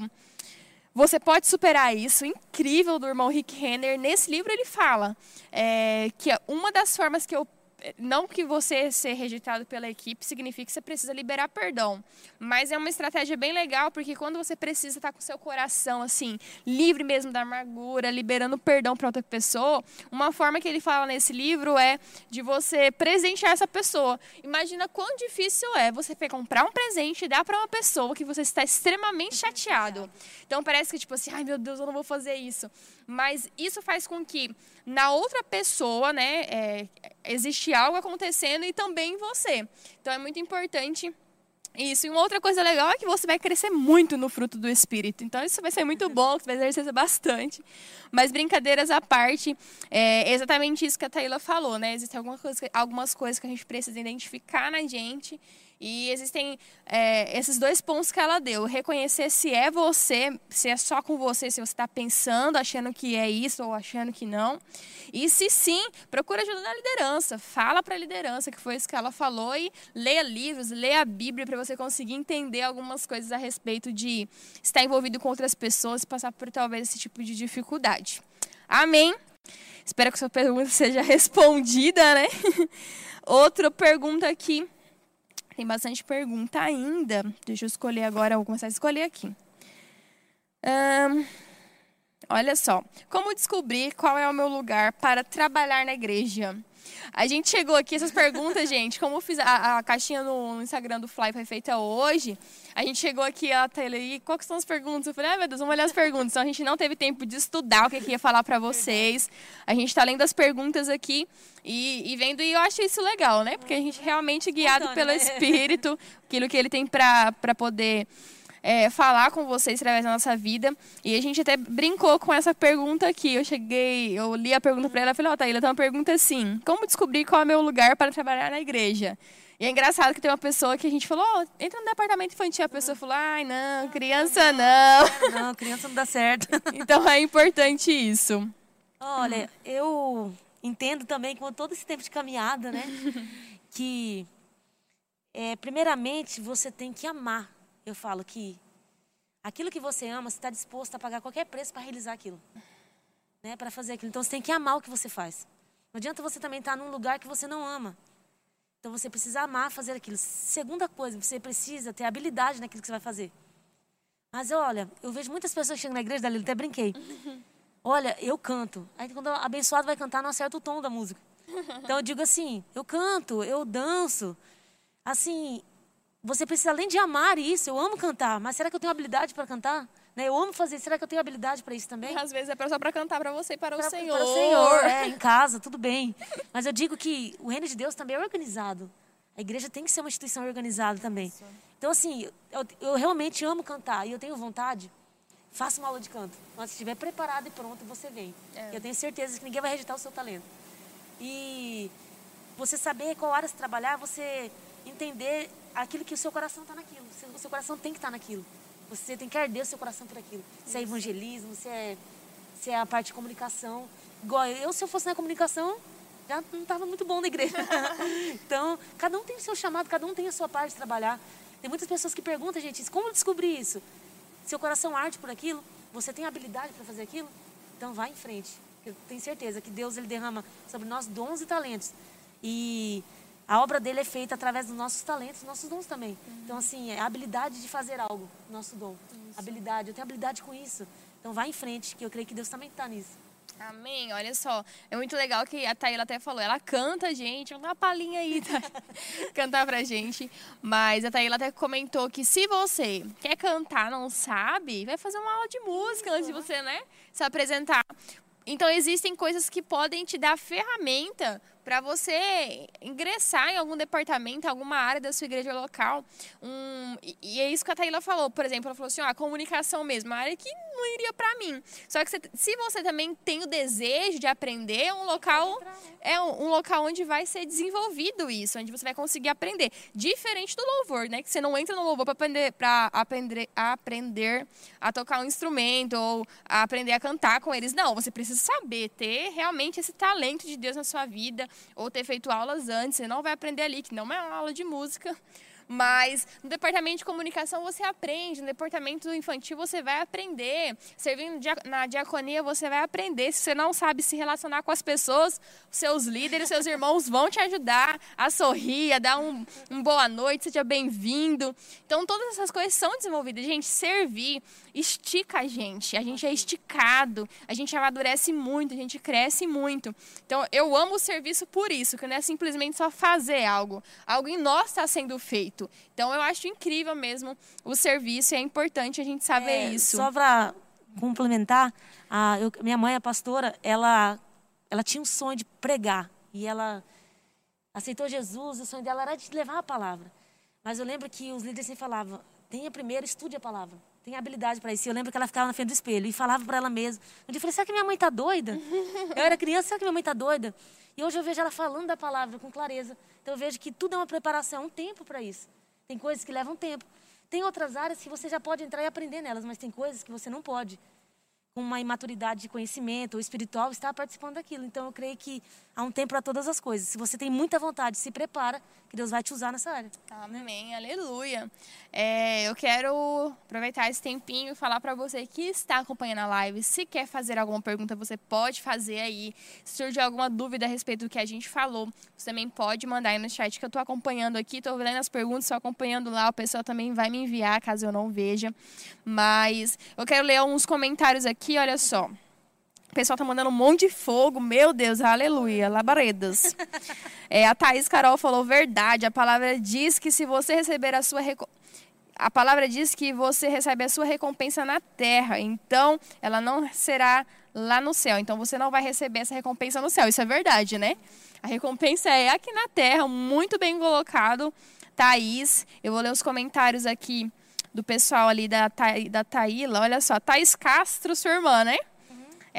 Você pode superar isso, incrível, do irmão Rick Renner. Nesse livro ele fala é, que uma das formas que eu não que você ser rejeitado pela equipe significa que você precisa liberar perdão, mas é uma estratégia bem legal porque quando você precisa estar com seu coração assim livre mesmo da amargura, liberando perdão para outra pessoa, uma forma que ele fala nesse livro é de você presentear essa pessoa. Imagina quão difícil é você comprar um presente e dar para uma pessoa que você está extremamente chateado. Então parece que tipo assim, ai meu Deus, eu não vou fazer isso. Mas isso faz com que na outra pessoa, né, é, existe algo acontecendo e também em você. Então é muito importante isso. E uma outra coisa legal é que você vai crescer muito no fruto do Espírito. Então, isso vai ser muito bom, você vai exercer bastante. Mas, brincadeiras à parte, é exatamente isso que a Taíla falou, né? Existem algumas coisas, algumas coisas que a gente precisa identificar na gente e existem é, esses dois pontos que ela deu: reconhecer se é você, se é só com você, se você está pensando, achando que é isso ou achando que não. E se sim, procura ajuda da liderança. Fala para a liderança, que foi isso que ela falou, e leia livros, leia a Bíblia para você conseguir entender algumas coisas a respeito de estar envolvido com outras pessoas e passar por talvez esse tipo de dificuldade. Amém? Espero que sua pergunta seja respondida, né? Outra pergunta aqui tem bastante pergunta ainda. Deixa eu escolher agora, vou começar a escolher aqui. Um, olha só. Como descobrir qual é o meu lugar para trabalhar na igreja? A gente chegou aqui, essas perguntas, gente, como fiz a, a caixinha no, Instagram do Fly foi feita hoje, a gente chegou aqui, a Taylor, e quais são as perguntas? Eu falei, ah, meu Deus, vamos olhar as perguntas. Então, a gente não teve tempo de estudar o que, que ia falar para vocês. A gente está lendo as perguntas aqui e, e, vendo, e eu achei isso legal, né? Porque a gente realmente guiado pelo né? Espírito, aquilo que ele tem para poder é, falar com vocês através da nossa vida. E a gente até brincou com essa pergunta aqui. Eu cheguei, eu li a pergunta para ela e falei, ó, oh, Taíla, tem uma pergunta assim: como descobrir qual é o meu lugar para trabalhar na igreja? E é engraçado que tem uma pessoa que a gente falou, oh, entra no departamento infantil. A pessoa falou, ai, não, criança não.
Não, criança não dá certo.
então é importante isso.
Olha, eu entendo também com todo esse tempo de caminhada, né? que, é, primeiramente, você tem que amar eu falo que aquilo que você ama, você está disposto a pagar qualquer preço para realizar aquilo. Né, para fazer aquilo. Então você tem que amar o que você faz. Não adianta você também estar tá num lugar que você não ama. Então você precisa amar fazer aquilo. Segunda coisa, você precisa ter habilidade naquilo que você vai fazer. Mas olha, eu vejo muitas pessoas chegando na igreja dali, até brinquei. Olha, eu canto. Aí quando o abençoado vai cantar, não acerta o tom da música. Então eu digo assim, eu canto, eu danço. Assim, você precisa, além de amar isso, eu amo cantar, mas será que eu tenho habilidade para cantar? Né? Eu amo fazer, será que eu tenho habilidade para isso também?
Às vezes é só para cantar para você e para pra, o Senhor.
Para o Senhor, é, em casa, tudo bem. Mas eu digo que o reino de Deus também é organizado. A igreja tem que ser uma instituição organizada também. Isso. Então, assim, eu, eu, realmente amo cantar e eu tenho vontade. Faça uma aula de canto. Quando estiver preparado e pronto, você vem. É. Eu tenho certeza que ninguém vai rejeitar o seu talento. E você saber qual área se trabalhar, você entender aquilo que o seu coração está naquilo. O seu coração tem que estar tá naquilo. Você tem que arder o seu coração por aquilo. Se é evangelismo, se é, se é a parte de comunicação. Igual eu, se eu fosse na comunicação, já não estava muito bom na igreja. então, cada um tem o seu chamado, cada um tem a sua parte de trabalhar. Tem muitas pessoas que perguntam, gente, como descobrir isso? Seu coração arde por aquilo? Você tem habilidade para fazer aquilo? Então, vá em frente. Eu tenho certeza que Deus ele derrama sobre nós dons e talentos. E a obra dele é feita através dos nossos talentos, nossos dons também. Uhum. Então, assim, é a habilidade de fazer algo, nosso dom. Isso. Habilidade, eu tenho habilidade com isso. Então, vá em frente, que eu creio que Deus também está nisso.
Amém. Olha só, é muito legal que a Taíla até falou, ela canta, gente, vamos dar uma palhinha aí, tá? cantar pra gente. Mas a Taíla até comentou que se você quer cantar, não sabe, vai fazer uma aula de música antes de você, né, se apresentar. Então existem coisas que podem te dar ferramenta para você ingressar em algum departamento, alguma área da sua igreja local. Um, e, é isso que a Taíla falou, por exemplo, ela falou assim, ó, a comunicação mesmo, uma área que não iria para mim. Só que você, se você também tem o desejo de aprender, é um local é um, um, local onde vai ser desenvolvido isso, onde você vai conseguir aprender. Diferente do louvor, né? Que você não entra no louvor para aprender, para aprender, aprender a tocar um instrumento ou a aprender a cantar com eles. Não, você precisa saber ter realmente esse talento de Deus na sua vida ou ter feito aulas antes, você não vai aprender ali, que não é uma aula de música. Mas no departamento de comunicação você aprende, no departamento infantil você vai aprender, servindo na diaconia você vai aprender. Se você não sabe se relacionar com as pessoas, seus líderes, seus irmãos vão te ajudar a sorrir, a dar um, um boa noite, seja bem-vindo. Então todas essas coisas são desenvolvidas. Gente, servir estica a gente, a gente é esticado, a gente amadurece muito, a gente cresce muito. Então eu amo o serviço por isso, que não é simplesmente só fazer algo, algo em nós está sendo feito. Então eu acho incrível mesmo o serviço e é importante a gente saber é, isso.
Só para complementar, a, eu, minha mãe, a pastora, ela, ela tinha um sonho de pregar. E ela aceitou Jesus, o sonho dela era de levar a palavra. Mas eu lembro que os líderes sempre falavam, tenha primeiro, estude a palavra. Tenha habilidade para isso. Eu lembro que ela ficava na frente do espelho e falava para ela mesma. Um dia eu falei, será que minha mãe está doida? eu era criança, será que minha mãe está doida? E hoje eu vejo ela falando da palavra com clareza. Então eu vejo que tudo é uma preparação, um tempo para isso. Tem coisas que levam tempo. Tem outras áreas que você já pode entrar e aprender nelas, mas tem coisas que você não pode com uma imaturidade de conhecimento ou espiritual, está participando daquilo. Então, eu creio que há um tempo para todas as coisas. Se você tem muita vontade, se prepara, que Deus vai te usar nessa área.
Amém, aleluia. É, eu quero aproveitar esse tempinho e falar para você que está acompanhando a live. Se quer fazer alguma pergunta, você pode fazer aí. Se surgir alguma dúvida a respeito do que a gente falou, você também pode mandar aí no chat que eu estou acompanhando aqui. Estou vendo as perguntas, estou acompanhando lá. O pessoal também vai me enviar caso eu não veja. Mas eu quero ler alguns comentários aqui, olha só. O pessoal tá mandando um monte de fogo. Meu Deus, aleluia. Labaredas. É, a Thaís Carol falou verdade. A palavra diz que se você receber a sua a palavra diz que você recebe a sua recompensa na terra. Então, ela não será lá no céu. Então, você não vai receber essa recompensa no céu. Isso é verdade, né? A recompensa é aqui na terra. Muito bem colocado, Thaís. Eu vou ler os comentários aqui do pessoal ali da, da Taíla. Olha só, Thaís Castro, sua irmã, né?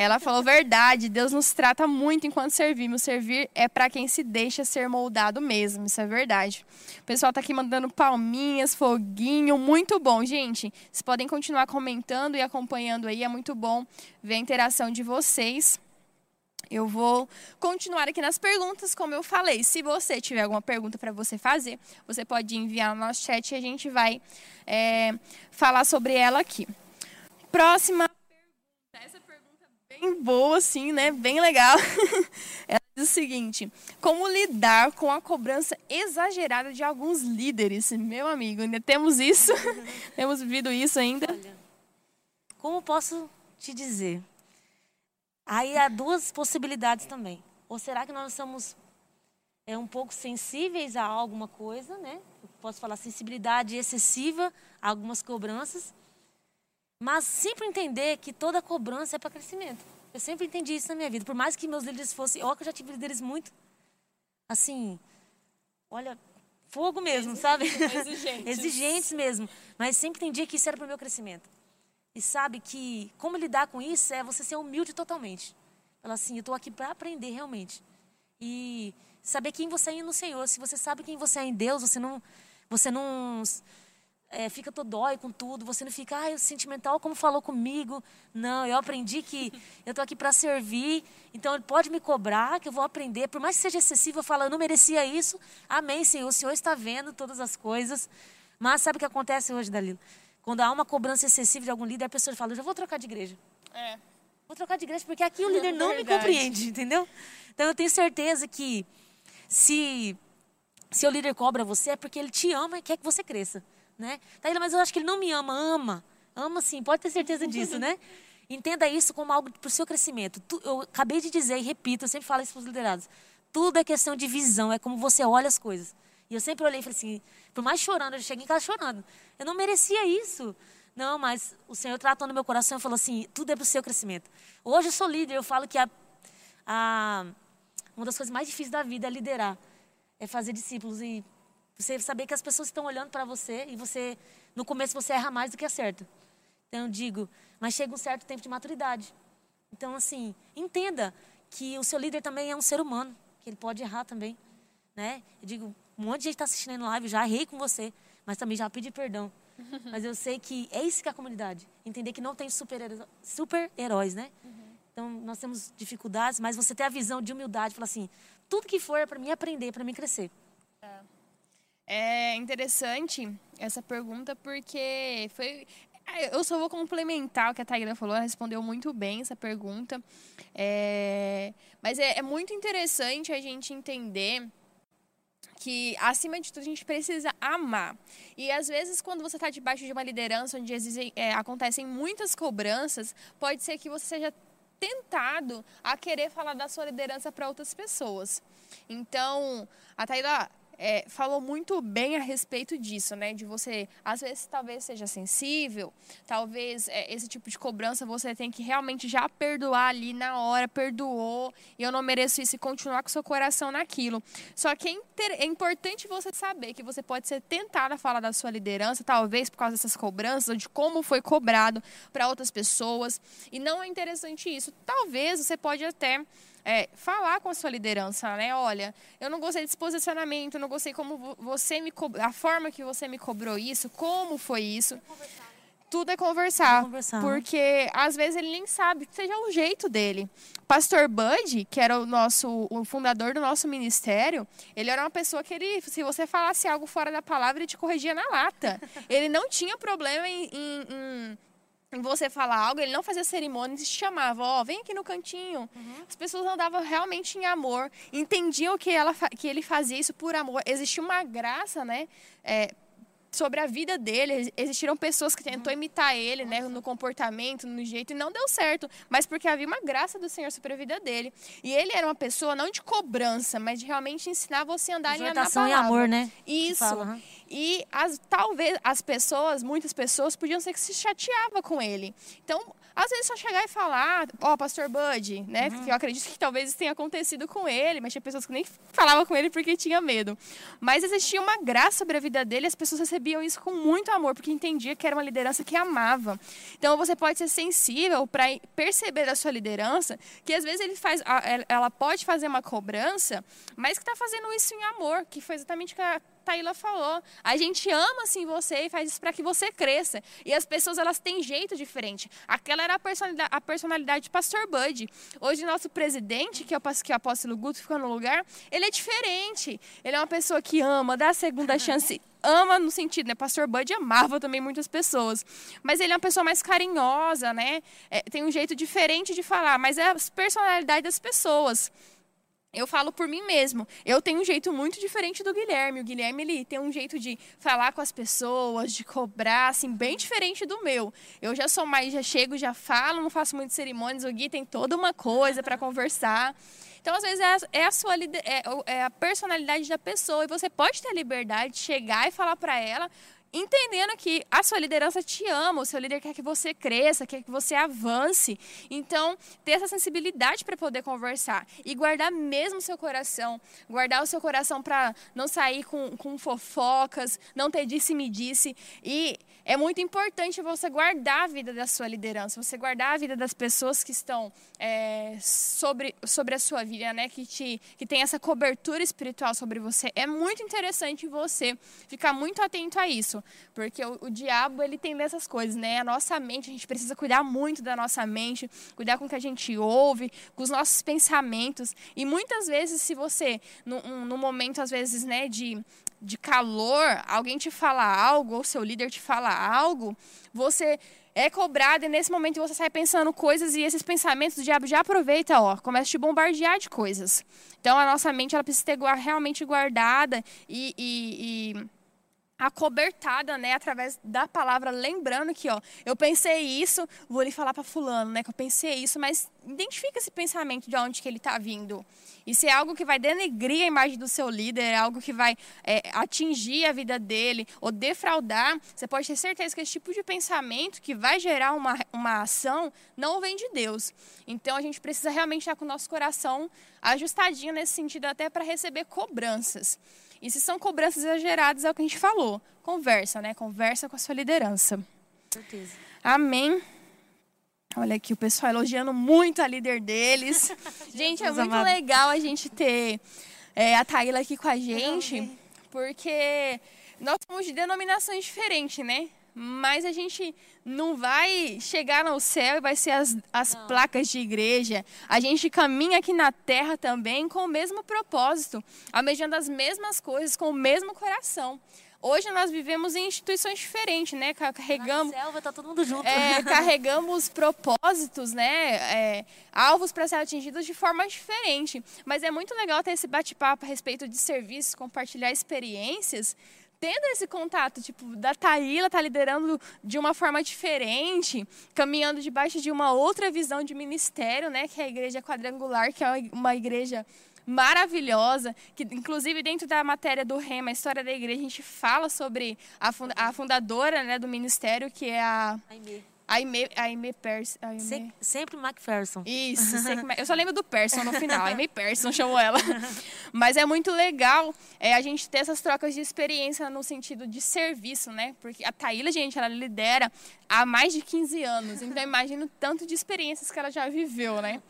Ela falou verdade, Deus nos trata muito enquanto servimos. Servir é para quem se deixa ser moldado mesmo, isso é verdade. O pessoal tá aqui mandando palminhas, foguinho, muito bom, gente. Vocês podem continuar comentando e acompanhando aí, é muito bom ver a interação de vocês. Eu vou continuar aqui nas perguntas, como eu falei. Se você tiver alguma pergunta para você fazer, você pode enviar no nosso chat e a gente vai é, falar sobre ela aqui. Próxima bem boa, assim, né? Bem legal. Ela diz o seguinte: como lidar com a cobrança exagerada de alguns líderes? Meu amigo, ainda temos isso? temos vivido isso ainda? Olha,
como posso te dizer? Aí há duas possibilidades também. Ou será que nós somos é, um pouco sensíveis a alguma coisa, né? Eu posso falar sensibilidade excessiva a algumas cobranças. Mas sempre entender que toda cobrança é para crescimento. Eu sempre entendi isso na minha vida. Por mais que meus líderes fossem. Olha que eu já tive líderes muito. Assim. Olha, fogo mesmo, sabe? Exigentes. Exigentes mesmo. Mas sempre entendi que isso era para o meu crescimento. E sabe que como lidar com isso é você ser humilde totalmente. Falar assim, eu estou aqui para aprender realmente. E saber quem você é no Senhor. Se você sabe quem você é em Deus, você não, você não é, fica todo dói com tudo, você não fica, ah, sentimental como falou comigo. Não, eu aprendi que eu estou aqui para servir, então ele pode me cobrar, que eu vou aprender. Por mais que seja excessivo, eu falo, eu não merecia isso. Amém, Senhor, o Senhor está vendo todas as coisas. Mas sabe o que acontece hoje, Dalila? Quando há uma cobrança excessiva de algum líder, a pessoa fala, eu já vou trocar de igreja. É. Vou trocar de igreja porque aqui o líder não me compreende, entendeu? Então eu tenho certeza que se, se o líder cobra você, é porque ele te ama e quer que você cresça né? Taíla, mas eu acho que ele não me ama. Ama. Ama sim, pode ter certeza disso, né? Entenda isso como algo para o seu crescimento. Eu acabei de dizer e repito, eu sempre falo isso para os liderados. Tudo é questão de visão, é como você olha as coisas. E eu sempre olhei e falei assim, por mais chorando, eu cheguei em casa chorando. Eu não merecia isso. Não, mas o Senhor tratou no meu coração e falou assim, tudo é para o seu crescimento. Hoje eu sou líder, eu falo que a, a, uma das coisas mais difíceis da vida é liderar. É fazer discípulos e você saber que as pessoas estão olhando para você e você, no começo, você erra mais do que acerta. Então, eu digo, mas chega um certo tempo de maturidade. Então, assim, entenda que o seu líder também é um ser humano, que ele pode errar também. Né? Eu digo, um monte de gente está assistindo aí no live, já errei com você, mas também já pedi perdão. mas eu sei que é isso que é a comunidade. Entender que não tem super-heróis, super né? Uhum. Então, nós temos dificuldades, mas você ter a visão de humildade, falar assim, tudo que for é para mim aprender, para mim crescer.
É. É interessante essa pergunta porque foi. Eu só vou complementar o que a Taíra falou, ela respondeu muito bem essa pergunta. É, mas é, é muito interessante a gente entender que, acima de tudo, a gente precisa amar. E, às vezes, quando você está debaixo de uma liderança onde existem, é, acontecem muitas cobranças, pode ser que você seja tentado a querer falar da sua liderança para outras pessoas. Então, a Taíra é, falou muito bem a respeito disso, né? De você, às vezes, talvez seja sensível, talvez é, esse tipo de cobrança você tem que realmente já perdoar ali na hora, perdoou, e eu não mereço isso e continuar com seu coração naquilo. Só que é, inter, é importante você saber que você pode ser tentado a falar da sua liderança, talvez por causa dessas cobranças, ou de como foi cobrado para outras pessoas, e não é interessante isso. Talvez você pode até é, falar com a sua liderança, né? Olha, eu não gostei desse posicionamento, não gostei como você me cobrou, a forma que você me cobrou isso, como foi isso. Tudo é conversar, conversar, porque às vezes ele nem sabe, seja o jeito dele. Pastor Bud, que era o nosso o fundador do nosso ministério, ele era uma pessoa que ele, se você falasse algo fora da palavra, ele te corrigia na lata. Ele não tinha problema em, em, em você falar algo, ele não fazia cerimônia, ele chamava, ó, oh, vem aqui no cantinho. Uhum. As pessoas andavam realmente em amor, entendiam que, ela, que ele fazia isso por amor. Existia uma graça, né? É, sobre a vida dele. Existiram pessoas que tentou imitar ele, né, no comportamento, no jeito, e não deu certo, mas porque havia uma graça do Senhor sobre a vida dele. E ele era uma pessoa não de cobrança, mas de realmente ensinar você a andar Exortação na palavra.
e amor, né?
Isso. Fala, E as, talvez as pessoas, muitas pessoas, podiam ser que se chateava com ele. Então, às vezes só chegar e falar, ó, oh, pastor Bud, né? Uhum. eu acredito que talvez isso tenha acontecido com ele, mas tinha pessoas que nem falavam com ele porque tinha medo. Mas existia uma graça sobre a vida dele, as pessoas recebiam isso com muito amor, porque entendia que era uma liderança que amava. Então você pode ser sensível para perceber da sua liderança que às vezes ele faz, ela pode fazer uma cobrança, mas que está fazendo isso em amor, que foi exatamente o que a Taíla falou. A gente ama assim você e faz isso para que você cresça. E as pessoas elas têm jeito diferente. Aquela era a personalidade, a personalidade de Pastor Bud. Hoje nosso presidente, que é o, que é o apóstolo Guto, ficou no lugar, ele é diferente. Ele é uma pessoa que ama, dá a segunda chance ama no sentido, né? Pastor Bud amava também muitas pessoas. Mas ele é uma pessoa mais carinhosa, né? É, tem um jeito diferente de falar, mas é a personalidade das pessoas. Eu falo por mim mesmo. Eu tenho um jeito muito diferente do Guilherme. O Guilherme ele tem um jeito de falar com as pessoas, de cobrar, assim, bem diferente do meu. Eu já sou mais, já chego, já falo, não faço muitas cerimônias. O Gui tem toda uma coisa para conversar. Então, às vezes, é a, é a sua é, é a personalidade da pessoa. E você pode ter a liberdade de chegar e falar para ela entendendo que a sua liderança te ama, o seu líder quer que você cresça, quer que você avance. Então, ter essa sensibilidade para poder conversar e guardar mesmo o seu coração, guardar o seu coração para não sair com, com fofocas, não ter disse-me disse. E é muito importante você guardar a vida da sua liderança, você guardar a vida das pessoas que estão é, sobre, sobre a sua vida, né? Que, te, que tem essa cobertura espiritual sobre você. É muito interessante você ficar muito atento a isso, porque o, o diabo ele tem dessas coisas, né? A nossa mente, a gente precisa cuidar muito da nossa mente, cuidar com o que a gente ouve, com os nossos pensamentos. E muitas vezes, se você, no, no momento, às vezes, né, de de calor, alguém te fala algo, ou seu líder te fala algo, você é cobrado e nesse momento você sai pensando coisas e esses pensamentos o diabo já aproveita, ó, começa a te bombardear de coisas. Então a nossa mente ela precisa ter realmente guardada e, e, e acobertada, né, através da palavra, lembrando que, ó, eu pensei isso, vou lhe falar para fulano, né, que eu pensei isso, mas identifica esse pensamento de onde que ele está vindo. E se é algo que vai denegrir a imagem do seu líder, é algo que vai é, atingir a vida dele ou defraudar, você pode ter certeza que esse tipo de pensamento que vai gerar uma, uma ação não vem de Deus. Então a gente precisa realmente estar com o nosso coração ajustadinho nesse sentido, até para receber cobranças. E se são cobranças exageradas, é o que a gente falou. Conversa, né? Conversa com a sua liderança.
Certeza.
Amém. Olha aqui o pessoal elogiando muito a líder deles. gente, é muito legal a gente ter é, a Taíla aqui com a gente, porque nós somos de denominações diferentes, né? Mas a gente não vai chegar no céu e vai ser as, as placas de igreja. A gente caminha aqui na terra também com o mesmo propósito, almejando as mesmas coisas, com o mesmo coração. Hoje nós vivemos em instituições diferentes, né? Carregamos.
Na selva tá todo mundo junto.
É, carregamos propósitos, né? É, alvos para ser atingidos de forma diferente. Mas é muito legal ter esse bate-papo a respeito de serviços, compartilhar experiências, tendo esse contato, tipo, da Taíla tá liderando de uma forma diferente, caminhando debaixo de uma outra visão de ministério, né? Que é a igreja quadrangular, que é uma igreja maravilhosa, que inclusive dentro da matéria do Rema, a história da igreja, a gente fala sobre a, a fundadora né, do ministério, que é a...
Aimee.
Aimee, Aimee Persson.
Se, sempre MacPherson.
Isso, sempre, eu só lembro do Persson no final. Aimee Persson chamou ela. Mas é muito legal é, a gente ter essas trocas de experiência no sentido de serviço, né? Porque a Taíla, gente, ela lidera há mais de 15 anos. Então, imagino tanto de experiências que ela já viveu, né?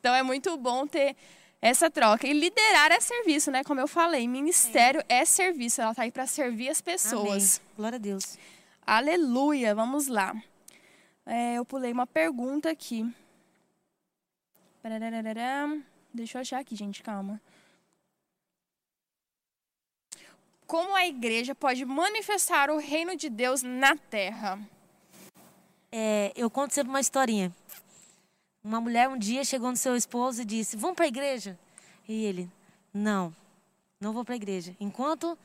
Então, é muito bom ter essa troca. E liderar é serviço, né? Como eu falei, ministério é serviço. Ela está aí para servir as pessoas.
Amém. Glória a Deus.
Aleluia. Vamos lá. É, eu pulei uma pergunta aqui. Deixa eu achar aqui, gente, calma. Como a igreja pode manifestar o reino de Deus na terra?
É, eu conto sempre uma historinha. Uma mulher um dia chegou no seu esposo e disse: Vamos para a igreja? E ele: Não, não vou para a igreja. Enquanto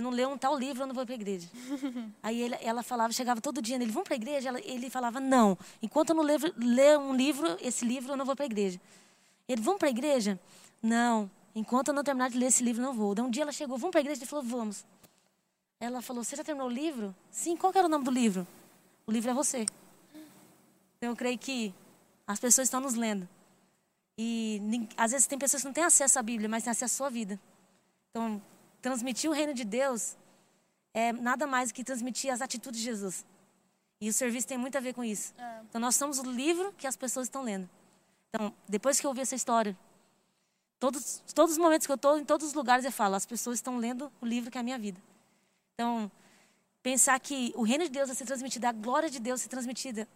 eu não ler um tal livro, eu não vou para a igreja. Aí ele, ela falava, chegava todo dia nele, vamos para a igreja? Ela, ele falava, não. Enquanto eu não ler, ler um livro, esse livro, eu não vou para a igreja. Ele, vamos para a igreja? Não. Enquanto eu não terminar de ler esse livro, não vou. Daí um dia ela chegou, vamos para a igreja? Ele falou, vamos. Ela falou, você já terminou o livro? Sim, qual era o nome do livro? O livro é você. Então eu creio que as pessoas estão nos lendo. E às vezes tem pessoas que não têm acesso à Bíblia, mas têm acesso à sua vida. Então, transmitir o reino de Deus é nada mais que transmitir as atitudes de Jesus. E o serviço tem muito a ver com isso. É. Então nós somos o livro que as pessoas estão lendo. Então, depois que eu ouvi essa história, todos, todos os momentos que eu estou, em todos os lugares eu falo, as pessoas estão lendo o livro que é a minha vida. Então, pensar que o reino de Deus vai ser transmitido, a glória de Deus vai ser transmitida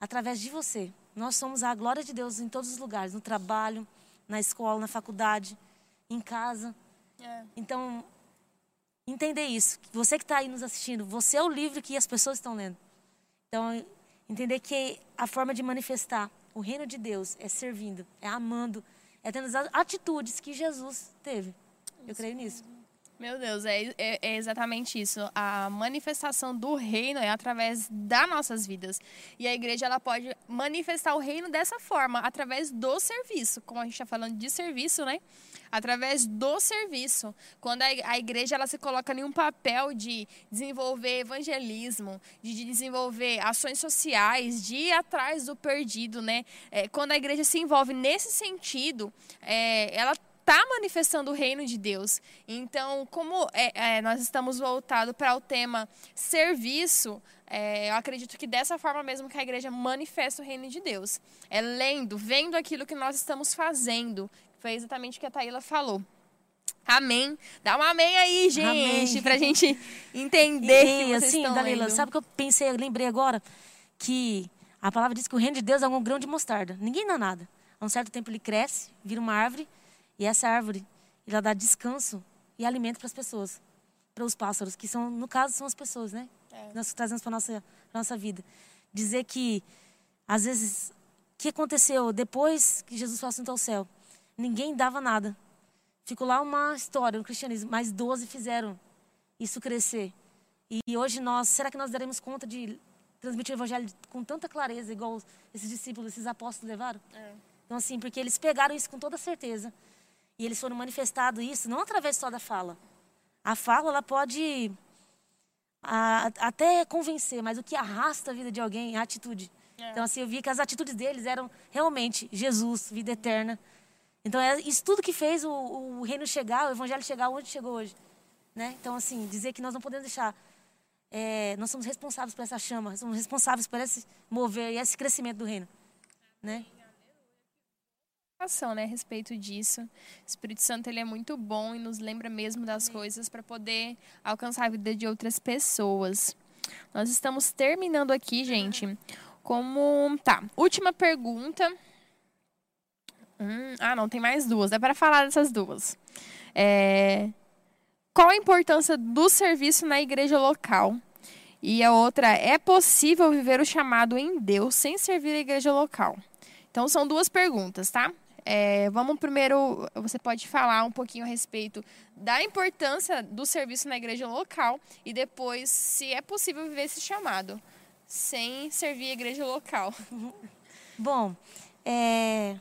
através de você. Nós somos a glória de Deus em todos os lugares, no trabalho, na escola, na faculdade, em casa. É. Então, entender isso. Você que está aí nos assistindo, você é o livro que as pessoas estão lendo. Então, entender que a forma de manifestar o reino de Deus é servindo, é amando, é tendo as atitudes que Jesus teve. Eu creio nisso.
Meu Deus, é, é, é, exatamente isso. A manifestação do reino é através das nossas vidas. E a igreja ela pode manifestar o reino dessa forma, através do serviço. Como a gente está falando de serviço, né? Através do serviço. Quando a, igreja ela se coloca em um papel de desenvolver evangelismo, de desenvolver ações sociais, de ir atrás do perdido, né? É, quando a igreja se envolve nesse sentido, é, ela está manifestando o reino de Deus. Então, como é, é, nós estamos voltados para o tema serviço, é, eu acredito que dessa forma mesmo que a igreja manifesta o reino de Deus. É lendo, vendo aquilo que nós estamos fazendo. Foi exatamente o que a Taíla falou. Amém. Dá um amém aí, gente, amém. pra gente entender e, que vocês assim, estão Dalila, lendo.
sabe o que eu pensei, eu lembrei agora? Que a palavra diz que o reino de Deus é um grão de mostarda. Ninguém dá nada. A um certo tempo ele cresce, vira uma árvore, e essa árvore, ela dá descanso e alimento para as pessoas, para os pássaros, que são, no caso, são as pessoas, né? É. Nós trazemos para nossa nossa vida. Dizer que às vezes o que aconteceu depois que Jesus foi assunto ao céu? Ninguém dava nada. Ficou lá uma história no cristianismo, mas 12 fizeram isso crescer. E hoje nós, será que nós daremos conta de transmitir o evangelho com tanta clareza, igual esses discípulos, esses apóstolos levaram? É. Então, assim, porque eles pegaram isso com toda certeza. E eles foram manifestado isso não através só da fala. A fala ela pode a, até convencer, mas o que arrasta a vida de alguém é a atitude. É. Então assim, eu vi que as atitudes deles eram realmente Jesus, vida eterna. Então é isso tudo que fez o, o reino chegar, o evangelho chegar onde chegou hoje, né? Então assim, dizer que nós não podemos deixar é, nós somos responsáveis por essa chama, somos responsáveis por esse mover e esse crescimento do reino, né?
Né, a respeito disso. O Espírito Santo ele é muito bom e nos lembra mesmo das coisas para poder alcançar a vida de outras pessoas. Nós estamos terminando aqui, gente. Como tá? Última pergunta. Hum, ah, não, tem mais duas. É para falar dessas duas. É, qual a importância do serviço na igreja local? E a outra, é possível viver o chamado em Deus sem servir a igreja local? Então são duas perguntas, tá? É, vamos primeiro, você pode falar um pouquinho a respeito da importância do serviço na igreja local e depois se é possível viver esse chamado sem servir a igreja local.
Bom, é,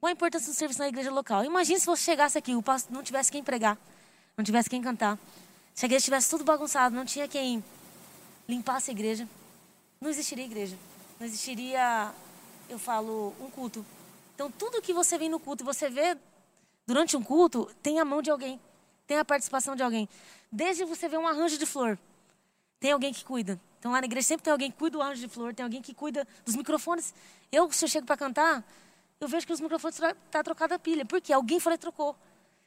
Qual a importância do serviço na igreja local? Imagine se você chegasse aqui, o pastor não tivesse quem pregar, não tivesse quem cantar. Se a igreja estivesse tudo bagunçado, não tinha quem limpasse a igreja, não existiria igreja. Não existiria, eu falo, um culto. Então, tudo que você vem no culto e você vê durante um culto, tem a mão de alguém, tem a participação de alguém. Desde você ver um arranjo de flor, tem alguém que cuida. Então, lá na igreja sempre tem alguém que cuida do arranjo de flor, tem alguém que cuida dos microfones. Eu, se eu chego para cantar, eu vejo que os microfones estão tá trocada a pilha. Por quê? Alguém foi e trocou.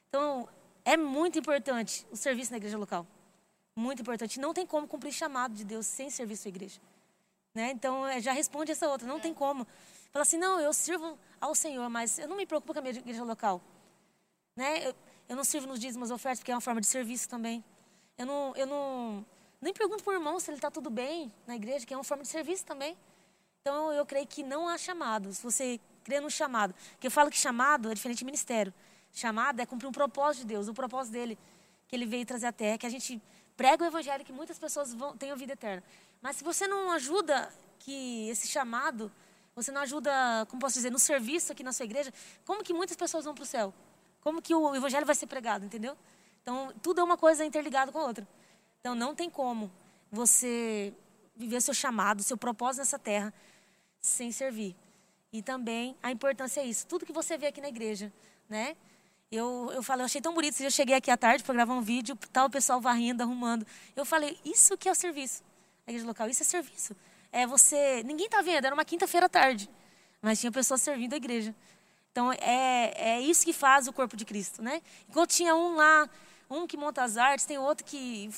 Então, é muito importante o serviço na igreja local. Muito importante. Não tem como cumprir chamado de Deus sem serviço à igreja. Né? Então, é, já responde essa outra. Não tem como. Fala assim, não, eu sirvo ao Senhor, mas eu não me preocupo com a minha igreja local. Né? Eu, eu não sirvo nos dízimos ofertas, porque é uma forma de serviço também. Eu não, eu não nem pergunto para o irmão se ele está tudo bem na igreja, que é uma forma de serviço também. Então, eu creio que não há chamado. Se você crê no chamado, que eu falo que chamado é diferente de ministério. Chamado é cumprir um propósito de Deus, o propósito dele, que ele veio trazer à terra, que a gente prega o evangelho, que muitas pessoas vão, tenham vida eterna. Mas se você não ajuda que esse chamado, você não ajuda, como posso dizer, no serviço aqui na sua igreja, como que muitas pessoas vão para o céu? Como que o evangelho vai ser pregado, entendeu? Então, tudo é uma coisa interligada com a outra. Então, não tem como você viver seu chamado, seu propósito nessa terra, sem servir. E também a importância é isso. Tudo que você vê aqui na igreja, né? Eu, eu falei, eu achei tão bonito. Eu cheguei aqui à tarde para gravar um vídeo, tal o pessoal varrendo, arrumando. Eu falei, isso que é o serviço. A igreja local, isso é serviço. É você. Ninguém está vendo, era uma quinta-feira à tarde. Mas tinha pessoas servindo a igreja. Então, é, é isso que faz o corpo de Cristo, né? Enquanto tinha um lá, um que monta as artes, tem outro que,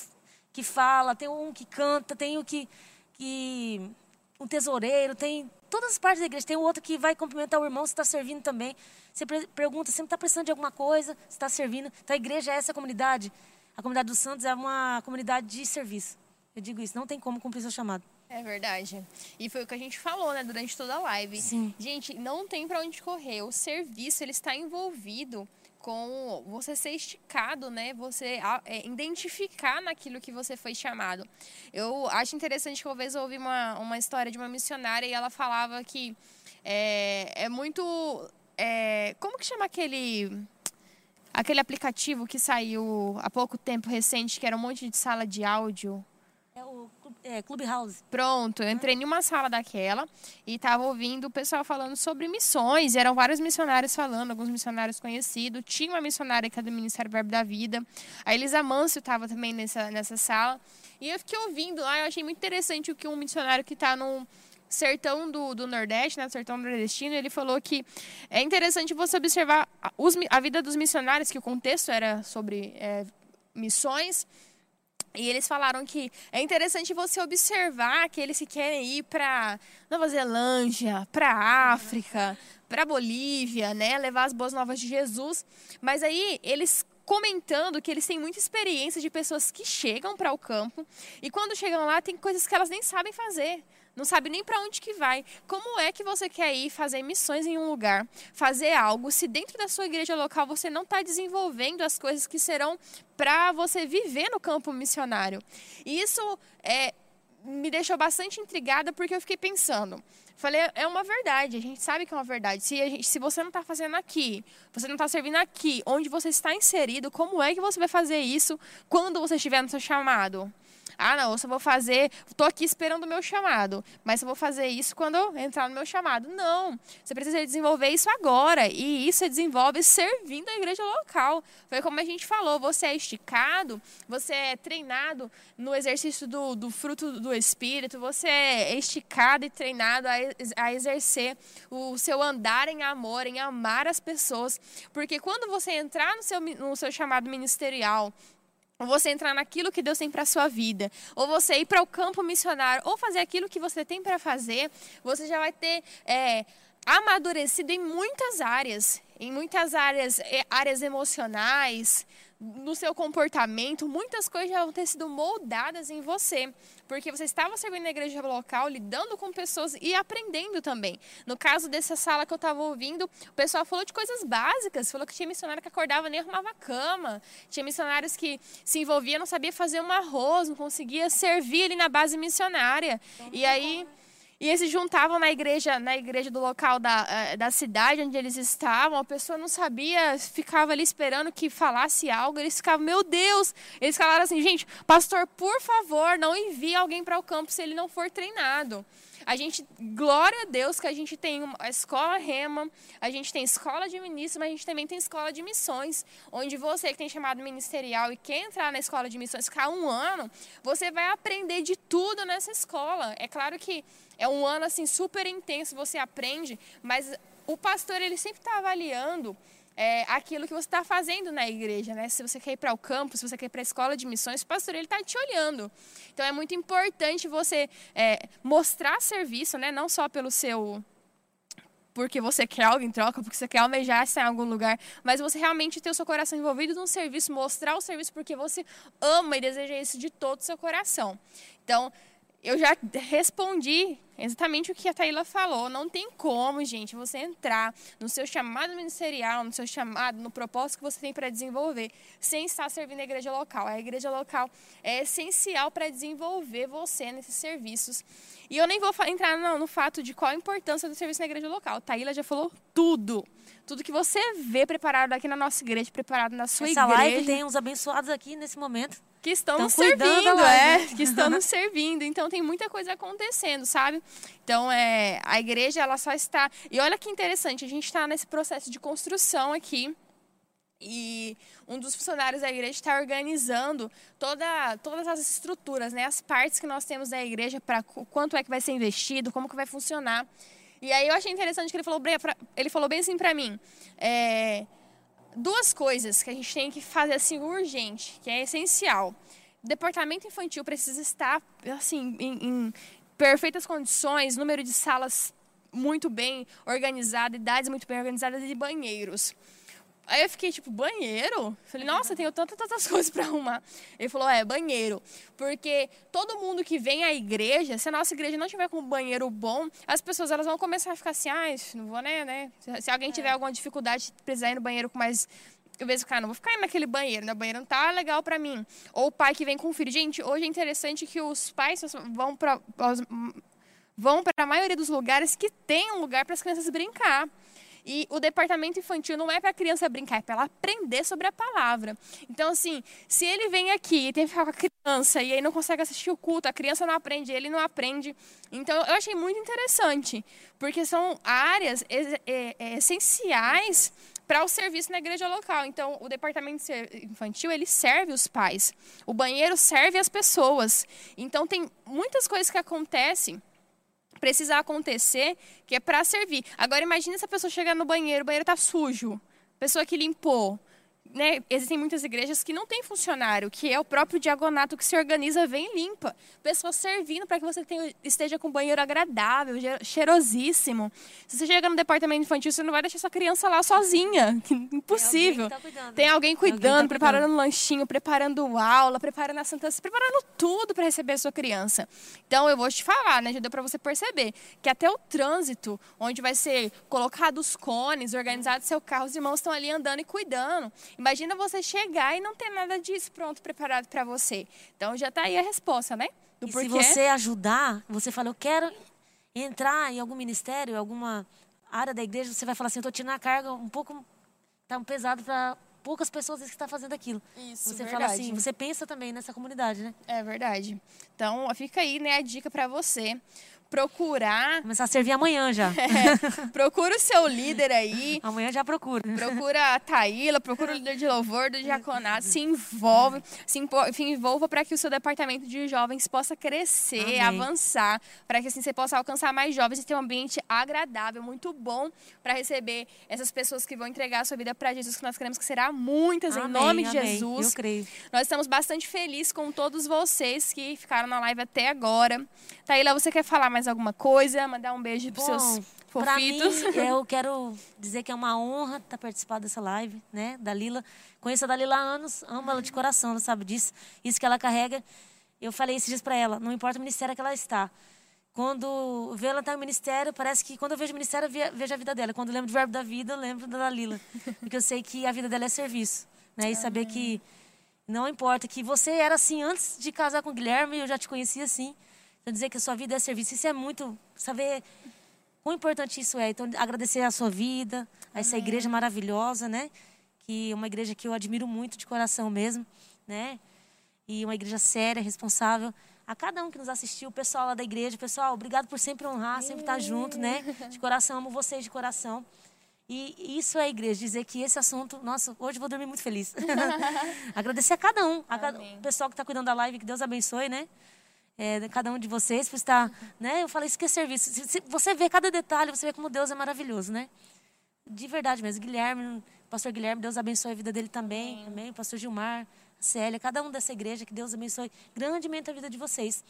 que fala, tem um que canta, tem o que, que um tesoureiro, tem todas as partes da igreja. Tem um outro que vai cumprimentar o irmão, se está servindo também. Você pergunta, sempre está precisando de alguma coisa, se está servindo. Então, a igreja é essa comunidade. A comunidade dos santos é uma comunidade de serviço. Eu digo isso, não tem como cumprir seu chamado.
É verdade. E foi o que a gente falou, né, durante toda a live.
Sim.
Gente, não tem para onde correr. O serviço, ele está envolvido com você ser esticado, né? Você é, identificar naquilo que você foi chamado. Eu acho interessante que uma vez eu ouvi uma, uma história de uma missionária e ela falava que é, é muito. É, como que chama aquele. Aquele aplicativo que saiu há pouco tempo recente, que era um monte de sala de áudio?
É o é, Clubhouse.
Pronto, eu entrei em uma sala daquela e estava ouvindo o pessoal falando sobre missões. Eram vários missionários falando, alguns missionários conhecidos. Tinha uma missionária que é do Ministério Verbo da Vida. A Elisa Mâncio estava também nessa, nessa sala. E eu fiquei ouvindo lá, eu achei muito interessante o que um missionário que está no sertão do, do Nordeste, né, sertão nordestino, ele falou que é interessante você observar os, a vida dos missionários, que o contexto era sobre é, missões, e eles falaram que é interessante você observar que querem ir para Nova Zelândia, para África, para Bolívia, né, levar as boas novas de Jesus. Mas aí eles comentando que eles têm muita experiência de pessoas que chegam para o campo. E quando chegam lá tem coisas que elas nem sabem fazer não sabe nem para onde que vai. Como é que você quer ir fazer missões em um lugar, fazer algo, se dentro da sua igreja local você não está desenvolvendo as coisas que serão para você viver no campo missionário? E isso é, me deixou bastante intrigada porque eu fiquei pensando. Falei, é uma verdade, a gente sabe que é uma verdade. Se, gente, se você não está fazendo aqui, você não está servindo aqui, onde você está inserido, como é que você vai fazer isso quando você estiver no seu chamado? Ah, não, eu só vou fazer, estou aqui esperando o meu chamado, mas eu vou fazer isso quando eu entrar no meu chamado. Não, você precisa desenvolver isso agora, e isso você desenvolve servindo a igreja local. Foi como a gente falou, você é esticado, você é treinado no exercício do, do fruto do Espírito, você é esticado e treinado a, a exercer o seu andar em amor, em amar as pessoas, porque quando você entrar no seu, no seu chamado ministerial, ou você entrar naquilo que Deus tem para a sua vida, ou você ir para o campo missionário, ou fazer aquilo que você tem para fazer, você já vai ter é, amadurecido em muitas áreas, em muitas áreas, é, áreas emocionais, no seu comportamento, muitas coisas já vão ter sido moldadas em você, porque você estava servindo na igreja local, lidando com pessoas e aprendendo também. No caso dessa sala que eu estava ouvindo, o pessoal falou de coisas básicas, falou que tinha missionário que acordava nem arrumava a cama, tinha missionários que se envolvia, não sabia fazer um arroz, não conseguia servir ali na base missionária. E aí e eles se juntavam na igreja, na igreja do local da, eh, da cidade onde eles estavam. A pessoa não sabia, ficava ali esperando que falasse algo. Eles ficavam, meu Deus! Eles falaram assim, gente, pastor, por favor, não envie alguém para o campo se ele não for treinado. A gente, glória a Deus que a gente tem a escola Rema, a gente tem escola de ministros, mas a gente também tem escola de missões, onde você que tem chamado ministerial e quer entrar na escola de missões, ficar um ano, você vai aprender de tudo nessa escola. É claro que é um ano assim super intenso, você aprende, mas o pastor ele sempre está avaliando é, aquilo que você está fazendo na igreja, né? Se você quer ir para o campo, se você quer ir para a escola de missões, o pastor ele está te olhando. Então é muito importante você é, mostrar serviço, né? Não só pelo seu porque você quer algo em troca, porque você quer almejar estar em algum lugar, mas você realmente ter o seu coração envolvido num serviço, mostrar o serviço porque você ama e deseja isso de todo o seu coração. Então, eu já respondi exatamente o que a Taíla falou. Não tem como, gente, você entrar no seu chamado ministerial, no seu chamado, no propósito que você tem para desenvolver, sem estar servindo a igreja local. A igreja local é essencial para desenvolver você nesses serviços. E eu nem vou entrar no, no fato de qual a importância do serviço na igreja local. A Taíla já falou tudo. Tudo que você vê preparado aqui na nossa igreja, preparado na sua
Essa
igreja.
Essa live tem uns abençoados aqui nesse momento
que estão nos servindo, é, que estão nos servindo. Então tem muita coisa acontecendo, sabe? Então é, a igreja ela só está. E olha que interessante, a gente está nesse processo de construção aqui. E um dos funcionários da igreja está organizando toda, todas as estruturas, né, as partes que nós temos da igreja para quanto é que vai ser investido, como que vai funcionar. E aí eu achei interessante que ele falou, ele falou bem assim para mim. É, duas coisas que a gente tem que fazer assim urgente, que é essencial. Departamento infantil precisa estar assim em, em perfeitas condições, número de salas muito bem organizado, idades muito bem organizadas e banheiros. Aí eu fiquei tipo, banheiro? Falei, nossa, tenho tantas, tantas coisas para arrumar. Ele falou, é, banheiro. Porque todo mundo que vem à igreja, se a nossa igreja não tiver com um banheiro bom, as pessoas elas vão começar a ficar assim, ah, não vou, né, né? Se alguém tiver é. alguma dificuldade, precisar ir no banheiro com mais eu vejo, cara, não vou ficar naquele banheiro? O banheiro não tá legal para mim. Ou o pai que vem com o filho. Gente, hoje é interessante que os pais vão para vão para a maioria dos lugares que tem um lugar para as crianças brincar. E o departamento infantil não é para a criança brincar, é para ela aprender sobre a palavra. Então, assim, se ele vem aqui e tem que ficar com a criança e aí não consegue assistir o culto, a criança não aprende, ele não aprende. Então, eu achei muito interessante, porque são áreas essenciais para o serviço na igreja local. Então, o departamento infantil, ele serve os pais. O banheiro serve as pessoas. Então, tem muitas coisas que acontecem precisa acontecer, que é para servir. Agora imagine se a pessoa chegar no banheiro, o banheiro está sujo, pessoa que limpou, né, existem muitas igrejas que não tem funcionário, que é o próprio diagonato que se organiza, vem e limpa. Pessoas servindo para que você tenha, esteja com um banheiro agradável, cheirosíssimo. Se você chega no departamento infantil, você não vai deixar sua criança lá sozinha. Impossível. Tem alguém, tá tem alguém cuidando, alguém tá preparando um lanchinho, preparando aula, preparando a Santa preparando tudo para receber a sua criança. Então, eu vou te falar, né, já deu para você perceber, que até o trânsito, onde vai ser colocado os cones, organizado seu carro, os irmãos estão ali andando e cuidando. Imagina você chegar e não ter nada disso pronto, preparado para você. Então já está aí a resposta, né?
Do e porquê. se você ajudar, você fala, eu quero entrar em algum ministério, alguma área da igreja, você vai falar assim, eu estou tirando a carga um pouco, tá um pesado para poucas pessoas que está fazendo aquilo.
Isso,
Você
verdade.
fala assim, você pensa também nessa comunidade, né?
É verdade. Então, fica aí, né, a dica para você procurar.
Começar a servir amanhã já.
É, procura o seu líder aí.
Amanhã já procura.
Procura a Taíla, procura o líder de louvor do diaconato, se envolve, se envolva para que o seu departamento de jovens possa crescer, Amém. avançar, para que assim você possa alcançar mais jovens e ter um ambiente agradável, muito bom para receber essas pessoas que vão entregar a sua vida para Jesus, que nós queremos que será muitas
Amém,
em nome
de
Jesus.
Eu creio.
Nós estamos bastante felizes com todos vocês que ficaram na live até agora. Taíla, você quer falar mais mais alguma coisa? Mandar um beijo para seus fofitos?
Mim, eu quero dizer que é uma honra estar participando dessa live, né? Da Lila. Conheço a Dalila há anos, amo ela de coração, ela sabe disso. Isso que ela carrega. Eu falei esses dias para ela, não importa o ministério que ela está. Quando vê ela estar no ministério, parece que quando eu vejo o ministério, eu vejo a vida dela. Quando eu lembro do verbo da vida, eu lembro da Dalila. Porque eu sei que a vida dela é serviço. Né? E saber que não importa, que você era assim antes de casar com o Guilherme, eu já te conhecia assim Então, dizer que a sua vida é serviço, isso é muito. Saber quão importante isso é. Então, agradecer a sua vida, a essa Amém. igreja maravilhosa, né? Que é uma igreja que eu admiro muito de coração mesmo, né? E uma igreja séria, responsável. A cada um que nos assistiu, o pessoal lá da igreja, pessoal, obrigado por sempre honrar, sempre estar junto, né? De coração, amo vocês de coração. E isso é a igreja, dizer que esse assunto, nossa, hoje vou dormir muito feliz. Agradecer a cada um, a cada, o pessoal que está cuidando da live, que Deus abençoe, né? É, cada um de vocês por estar, né? Eu falei isso que é serviço. Se, se você vê cada detalhe, você vê como Deus é maravilhoso, né? De verdade mesmo. Guilherme, pastor Guilherme, Deus abençoe a vida dele também, amém. amém? Pastor Gilmar, Célia, cada um dessa igreja, que Deus abençoe grandemente a vida de vocês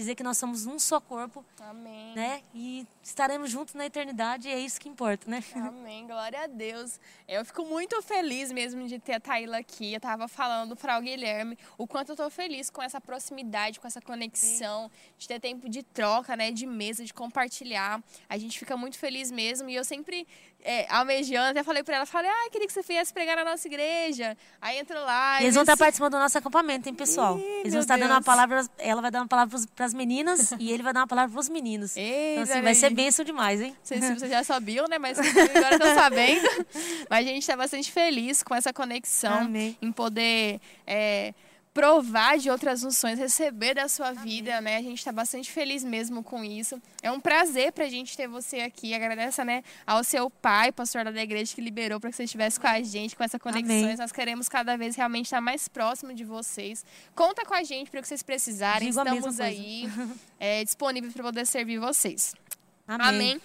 dizer que nós somos um só corpo.
Amém.
Né? E estaremos juntos na eternidade e é isso que importa, né?
Amém. Glória a Deus. Eu fico muito feliz mesmo de ter a Taíla aqui. Eu estava falando para o Guilherme o quanto eu estou feliz com essa proximidade, com essa conexão, Sim. de ter tempo de troca, né, de mesa, de compartilhar. A gente fica muito feliz mesmo e eu sempre é, almejando, até falei para ela, falei, ah, queria que você viesse pregar na nossa igreja. Aí entrou lá.
Eles vão estar participando do nosso acampamento, hein, pessoal? Ih, eles vão estar Deus. dando uma palavra, ela vai dar uma palavra para as meninas e ele vai dar uma palavra para os meninos. então, assim, vai ser bênção demais, hein?
Não sei se vocês já sabiam, né? Mas agora estão sabendo. Mas a gente está bastante feliz com essa conexão, Amém. em poder. É, provar de outras unções, receber da sua vida, né? A gente está bastante feliz mesmo com isso. É um prazer para a gente ter você aqui. Agradeça, né, ao seu pai, pastor da igreja, que liberou para que você estivesse com a gente, com essa conexão. Amém. Nós queremos cada vez realmente estar mais próximo de vocês. Conta com a gente para o que vocês precisarem. Digo Estamos aí é, disponíveis para poder servir vocês. Amém. Amém.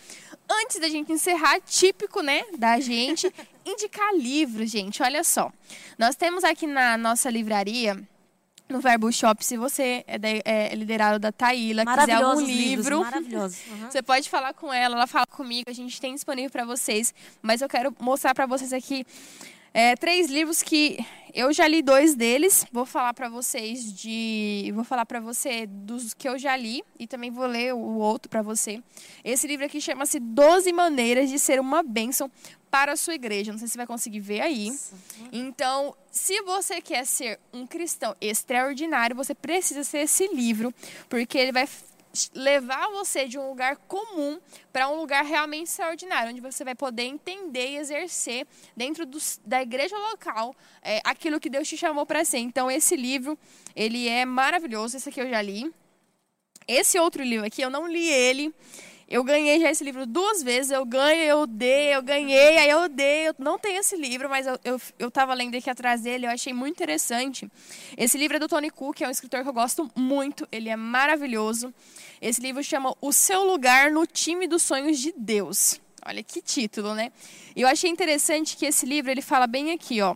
Antes da gente encerrar, típico, né, da gente, indicar livros, gente. Olha só. Nós temos aqui na nossa livraria no Verbo Shop, se você é, de, é liderado da Taíla, quiser algum livro,
maravilhoso. Uhum.
você pode falar com ela, ela fala comigo, a gente tem disponível para vocês. Mas eu quero mostrar para vocês aqui é, três livros que eu já li dois deles. Vou falar para vocês de, vou falar para você dos que eu já li e também vou ler o outro para você. Esse livro aqui chama-se 12 maneiras de ser uma bênção para a sua igreja. Não sei se você vai conseguir ver aí. Então, se você quer ser um cristão extraordinário, você precisa ser esse livro, porque ele vai levar você de um lugar comum para um lugar realmente extraordinário, onde você vai poder entender e exercer dentro do, da igreja local é, aquilo que Deus te chamou para ser. Então, esse livro, ele é maravilhoso. Esse aqui eu já li. Esse outro livro aqui, eu não li ele. Eu ganhei já esse livro duas vezes. Eu ganho, eu dei, eu ganhei, aí eu dei. Eu não tenho esse livro, mas eu, eu, eu tava lendo aqui atrás dele, eu achei muito interessante. Esse livro é do Tony Cook, é um escritor que eu gosto muito. Ele é maravilhoso. Esse livro chama O Seu Lugar no Time dos Sonhos de Deus. Olha que título, né? E eu achei interessante que esse livro ele fala bem aqui, ó.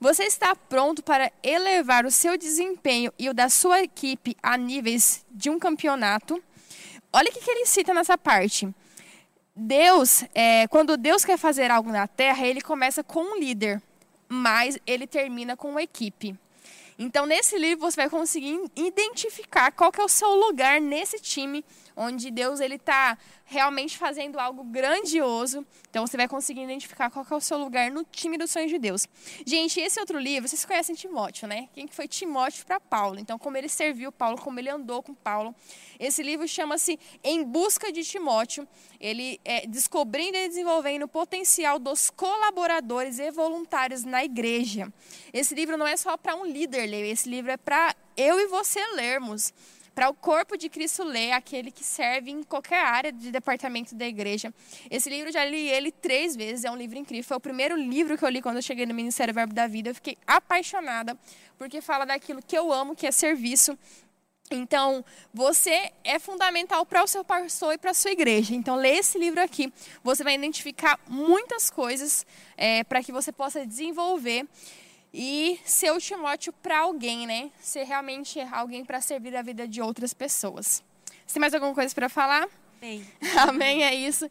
Você está pronto para elevar o seu desempenho e o da sua equipe a níveis de um campeonato? Olha o que, ele cita nessa parte. Deus, é, quando Deus quer fazer algo na terra, ele começa com um líder, mas ele termina com uma equipe. Então, nesse livro, você vai conseguir identificar qual que é o seu lugar nesse time, onde Deus ele está realmente fazendo algo grandioso. Então você vai conseguir identificar qual é o seu lugar no time dos sonhos de Deus. Gente, esse outro livro, vocês conhecem Timóteo, né? Quem que foi Timóteo para Paulo? Então, como ele serviu Paulo, como ele andou com Paulo. Esse livro chama-se Em Busca de Timóteo. Ele é descobrindo e desenvolvendo o potencial dos colaboradores e voluntários na igreja. Esse livro não é só para um líder ler, esse livro é para eu e você lermos para o corpo de Cristo ler, aquele que serve em qualquer área de departamento da igreja. Esse livro eu já li ele três vezes, é um livro incrível. Foi o primeiro livro que eu li quando eu cheguei no Ministério Verbo da Vida. Eu fiquei apaixonada, porque fala daquilo que eu amo, que é serviço. Então, você é fundamental para o seu pastor e para a sua igreja. Então, lê esse livro aqui. Você vai identificar muitas coisas é, para que você possa desenvolver e ser o Timóteo para alguém, né? Ser realmente alguém para servir a vida de outras pessoas. Você tem mais alguma coisa para falar?
Amém.
Amém, é isso.